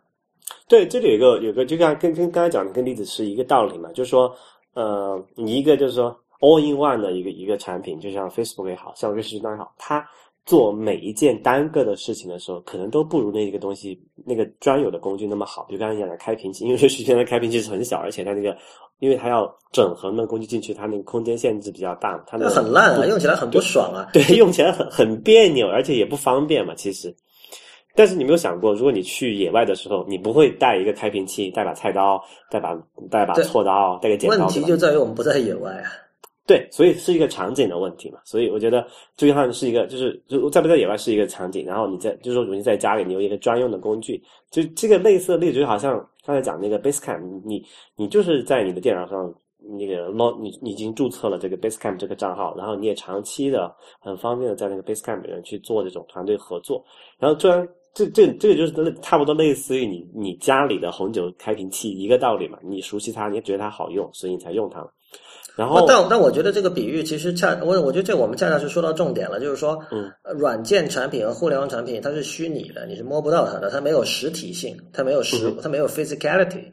对，这里有一个有个，就像跟跟刚才讲的跟例子是一个道理嘛，就是说，呃，你一个就是说。All in one 的一个一个产品，就像 Facebook 也好像瑞士军刀也好，它做每一件单个的事情的时候，可能都不如那一个东西那个专有的工具那么好。比如刚才讲的开瓶器，因为瑞士军刀的开瓶器是很小，而且它那个，因为它要整合那个工具进去，它那个空间限制比较大，它那很烂啊，用起来很不爽啊。对，用起来很很别扭，而且也不方便嘛。其实，但是你没有想过，如果你去野外的时候，你不会带一个开瓶器，带把菜刀，带把带把锉刀，带个剪刀。问题就在于我们不在野外啊。对，所以是一个场景的问题嘛，所以我觉得最重要的是一个，就是就在不在野外是一个场景，然后你在就是说，如果你在家里，你有一个专用的工具，就这个类似的例子，就好像刚才讲那个 Basecamp，你你就是在你的电脑上那个捞你你已经注册了这个 Basecamp 这个账号，然后你也长期的很方便的在那个 Basecamp 里面去做这种团队合作，然后突然这这这个就是差不多类似于你你家里的红酒开瓶器一个道理嘛，你熟悉它，你也觉得它好用，所以你才用它。然后，但但我觉得这个比喻其实恰我我觉得这我们恰恰是说到重点了，就是说，嗯，软件产品和互联网产品它是虚拟的，你是摸不到它的，它没有实体性，它没有实，它没有 physicality。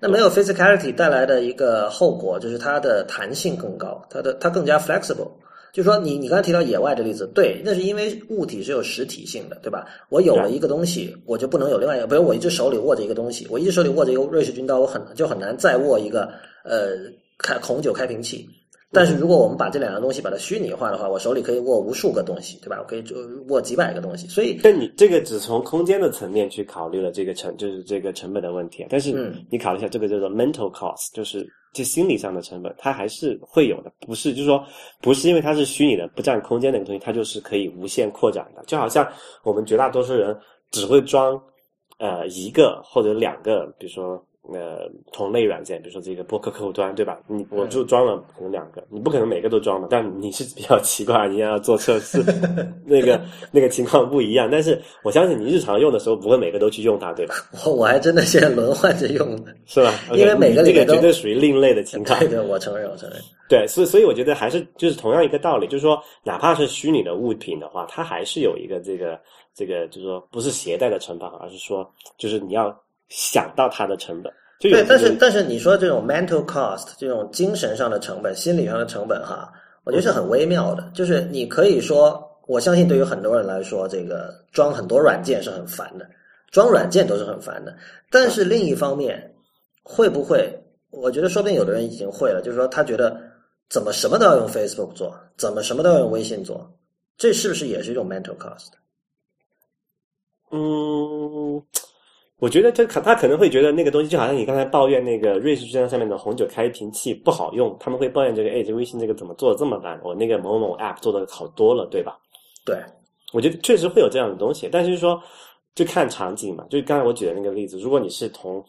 那没有 physicality 带来的一个后果就是它的弹性更高，它的它更加 flexible。就是说，你你刚才提到野外的例子，对，那是因为物体是有实体性的，对吧？我有了一个东西，我就不能有另外一个，比如我一只手里握着一个东西，我一只手里握着一个瑞士军刀，我很就很难再握一个呃开红酒开瓶器。但是如果我们把这两样东西把它虚拟化的话，我手里可以握无数个东西，对吧？我可以就握几百个东西。所以，但你这个只从空间的层面去考虑了这个成，就是这个成本的问题。但是你考虑一下这个叫做 mental cost，就是这心理上的成本，它还是会有的。不是，就是说，不是因为它是虚拟的、不占空间的一个东西，它就是可以无限扩展的。就好像我们绝大多数人只会装呃一个或者两个，比如说。呃，同类软件，比如说这个播客客户端，对吧？你我就装了可能两个，你不可能每个都装嘛。但你是比较奇怪，你要做测试，那个那个情况不一样。但是我相信你日常用的时候不会每个都去用它，对吧？我 我还真的现在轮换着用的，是吧？因为每个这个绝对属于另类的情况。对对，我承认，我承认。对，所以所以我觉得还是就是同样一个道理，就是说，哪怕是虚拟的物品的话，它还是有一个这个这个，就是说不是携带的成本，而是说就是你要。想到它的成本，对，但是但是你说这种 mental cost 这种精神上的成本、心理上的成本，哈，我觉得是很微妙的。就是你可以说，我相信对于很多人来说，这个装很多软件是很烦的，装软件都是很烦的。但是另一方面，会不会？我觉得说不定有的人已经会了，就是说他觉得怎么什么都要用 Facebook 做，怎么什么都要用微信做，这是不是也是一种 mental cost？嗯。我觉得他可他可能会觉得那个东西就好像你刚才抱怨那个瑞士军刀上面的红酒开瓶器不好用，他们会抱怨这个，哎，这微信这个怎么做的这么烂？我那个某某 app 做的好多了，对吧？对，我觉得确实会有这样的东西，但是说就看场景嘛，就刚才我举的那个例子，如果你是同。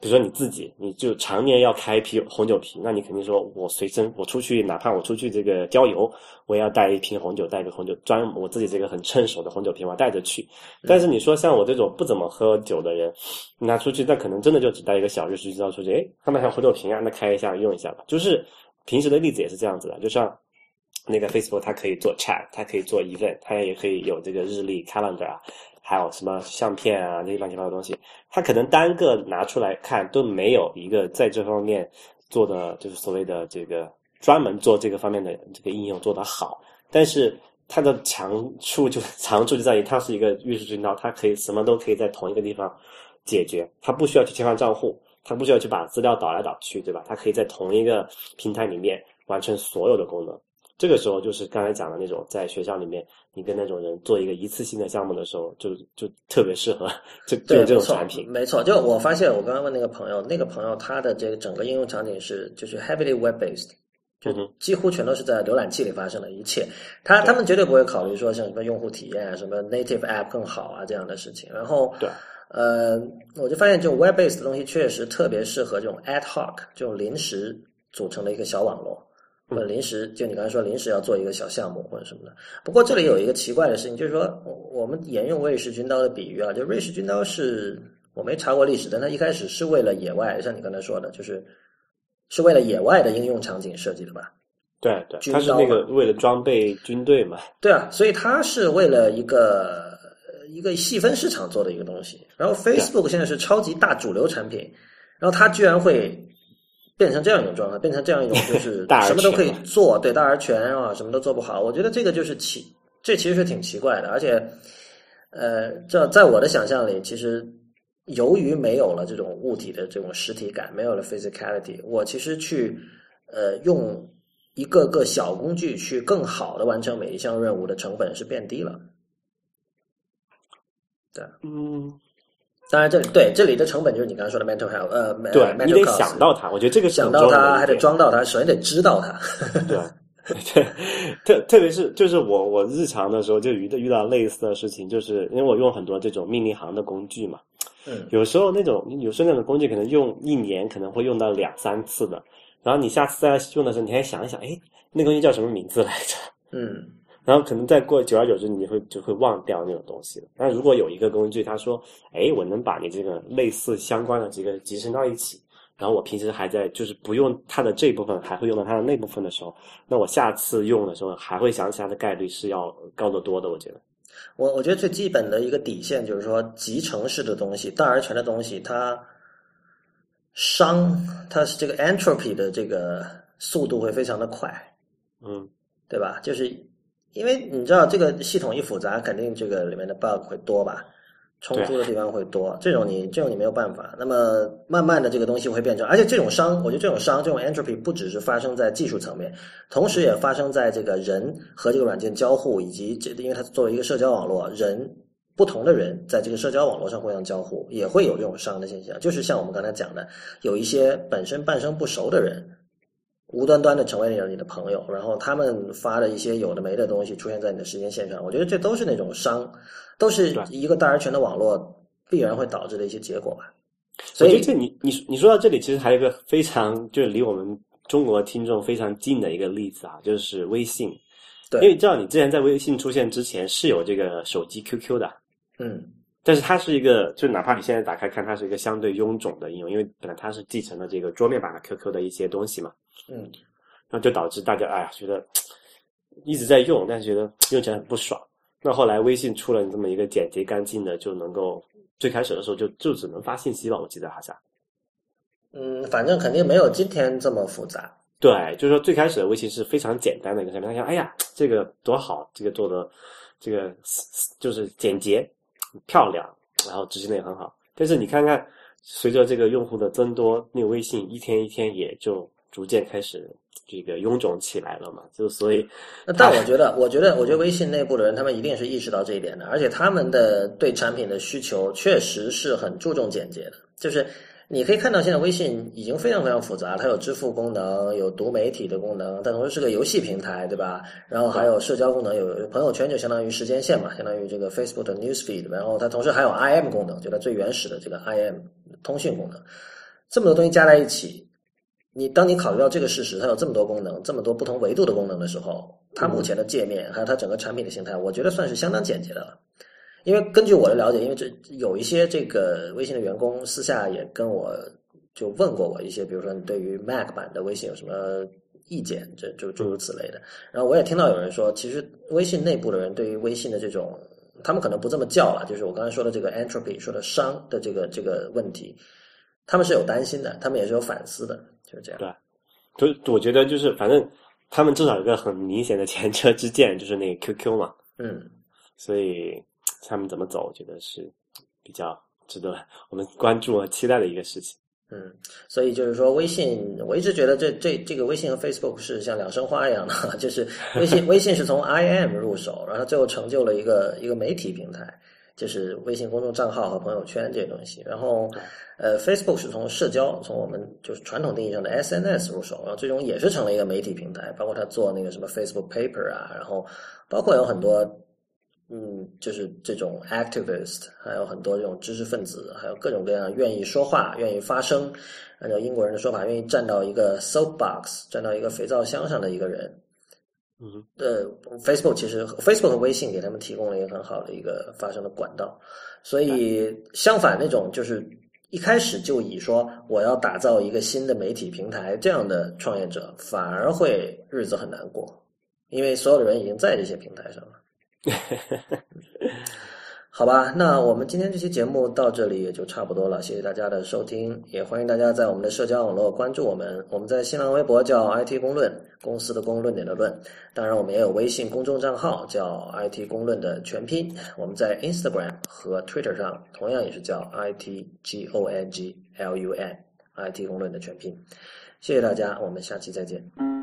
比如说你自己，你就常年要开一瓶红酒瓶，那你肯定说，我随身我出去，哪怕我出去这个郊游，我也要带一瓶红酒，带个红酒专我自己这个很趁手的红酒瓶，我带着去。但是你说像我这种不怎么喝酒的人，拿出去，那可能真的就只带一个小日式军刀出去。哎，他们还有红酒瓶啊，那开一下用一下吧。就是平时的例子也是这样子的，就像那个 Facebook，它可以做 chat，它可以做 event，它也可以有这个日历 calendar 啊。还有什么相片啊，那些乱七八糟的东西，他可能单个拿出来看都没有一个在这方面做的，就是所谓的这个专门做这个方面的这个应用做得好。但是它的强处就 长处就在于它是一个玉石军刀，它可以什么都可以在同一个地方解决，它不需要去切换账户，它不需要去把资料导来导去，对吧？它可以在同一个平台里面完成所有的功能。这个时候就是刚才讲的那种，在学校里面，你跟那种人做一个一次性的项目的时候，就就特别适合这这种产品。没错，就我发现，我刚刚问那个朋友，那个朋友他的这个整个应用场景是就是 heavily web based，就几乎全都是在浏览器里发生的一切。他他们绝对不会考虑说像什么用户体验啊、什么 native app 更好啊这样的事情。然后，对，呃，我就发现这种 web based 的东西确实特别适合这种 ad hoc 这种临时组成的一个小网络。或者临时，就你刚才说临时要做一个小项目或者什么的。不过这里有一个奇怪的事情，就是说我们沿用瑞士军刀的比喻啊，就瑞士军刀是我没查过历史，但它一开始是为了野外，像你刚才说的，就是是为了野外的应用场景设计的吧？对对，它是那个为了装备军队嘛？对啊，所以它是为了一个一个细分市场做的一个东西。然后 Facebook 现在是超级大主流产品，然后它居然会。变成这样一种状态，变成这样一种就是 什么都可以做，对大而全啊，什么都做不好。我觉得这个就是奇，这其实是挺奇怪的。而且，呃，这在我的想象里，其实由于没有了这种物体的这种实体感，没有了 physicality，我其实去呃用一个个小工具去更好的完成每一项任务的成本是变低了。对，嗯。当然，这里对这里的成本就是你刚才说的 mental health，呃，对你得想到它，我觉得这个想到它还得装到它，首先得知道它。对，对，特特别是就是我我日常的时候就遇遇到类似的事情，就是因为我用很多这种命令行的工具嘛，嗯，有时候那种有时候那种工具可能用一年可能会用到两三次的，然后你下次再用的时候，你还想一想，哎，那个东西叫什么名字来着？嗯，然后可能再过久而久之，你会就会忘掉那种东西了。但如果有一个工具，他说，哎，我能把你这个类似相关的几个集成到一起，然后我平时还在就是不用它的这部分，还会用到它的那部分的时候，那我下次用的时候还会想起它的概率是要高得多的。我觉得，我我觉得最基本的一个底线就是说，集成式的东西、大而全的东西，它熵，它是这个 entropy 的这个速度会非常的快，嗯，对吧？就是因为你知道这个系统一复杂，肯定这个里面的 bug 会多吧，冲突的地方会多，这种你这种你没有办法。那么慢慢的这个东西会变成，而且这种伤，我觉得这种伤这种 entropy 不只是发生在技术层面，同时也发生在这个人和这个软件交互，以及这因为它作为一个社交网络，人不同的人在这个社交网络上互相交互，也会有这种伤的现象。就是像我们刚才讲的，有一些本身半生不熟的人。无端端的成为了你的朋友，然后他们发的一些有的没的东西出现在你的时间线上，我觉得这都是那种伤，都是一个大而全的网络必然会导致的一些结果吧。所以这你你你说到这里，其实还有一个非常就是离我们中国听众非常近的一个例子啊，就是微信。对，因为知道你之前在微信出现之前是有这个手机 QQ 的，嗯，但是它是一个，就哪怕你现在打开看，它是一个相对臃肿的应用，因为本来它是继承了这个桌面版的 QQ 的一些东西嘛。嗯，那就导致大家哎呀觉得一直在用，但是觉得用起来很不爽。那后来微信出了这么一个简洁干净的，就能够最开始的时候就就只能发信息吧，我记得好像。嗯，反正肯定没有今天这么复杂。对，就是说最开始的微信是非常简单的一个产品，他想哎呀这个多好，这个做的这个就是简洁漂亮，然后执行的也很好。但是你看看，随着这个用户的增多，那个微信一天一天也就。逐渐开始这个臃肿起来了嘛，就所以，但我觉得，我觉得，我觉得微信内部的人他们一定是意识到这一点的，而且他们的对产品的需求确实是很注重简洁的。就是你可以看到，现在微信已经非常非常复杂，它有支付功能，有读媒体的功能，但同时是个游戏平台，对吧？然后还有社交功能，有朋友圈就相当于时间线嘛，相当于这个 Facebook 的 Newsfeed，然后它同时还有 IM 功能，就它最原始的这个 IM 通讯功能，这么多东西加在一起。你当你考虑到这个事实，它有这么多功能，这么多不同维度的功能的时候，它目前的界面还有它整个产品的形态，我觉得算是相当简洁的了。因为根据我的了解，因为这有一些这个微信的员工私下也跟我就问过我一些，比如说你对于 Mac 版的微信有什么意见，这就诸如此类的。然后我也听到有人说，其实微信内部的人对于微信的这种，他们可能不这么叫了，就是我刚才说的这个 entropy 说的熵的这个这个问题，他们是有担心的，他们也是有反思的。就是这样，对，就我觉得就是反正他们至少有个很明显的前车之鉴，就是那个 QQ 嘛，嗯，所以他们怎么走，我觉得是比较值得我们关注和期待的一个事情。嗯，所以就是说，微信我一直觉得这这这个微信和 Facebook 是像两生花一样的，就是微信微信是从 IM 入手，然后最后成就了一个一个媒体平台。就是微信公众账号和朋友圈这些东西，然后，呃，Facebook 是从社交，从我们就是传统定义上的 SNS 入手，然后最终也是成了一个媒体平台，包括他做那个什么 Facebook Paper 啊，然后包括有很多，嗯，就是这种 activist，还有很多这种知识分子，还有各种各样愿意说话、愿意发声，按照英国人的说法，愿意站到一个 soapbox，站到一个肥皂箱上的一个人。嗯，呃，Facebook 其实 Facebook 和微信给他们提供了一个很好的一个发声的管道，所以相反那种就是一开始就以说我要打造一个新的媒体平台这样的创业者，反而会日子很难过，因为所有的人已经在这些平台上了。好吧，那我们今天这期节目到这里也就差不多了，谢谢大家的收听，也欢迎大家在我们的社交网络关注我们。我们在新浪微博叫 IT 公论，公司的公论点的论。当然，我们也有微信公众账号叫 IT 公论的全拼。我们在 Instagram 和 Twitter 上同样也是叫 IT G O N G L U N，IT 公论的全拼。谢谢大家，我们下期再见。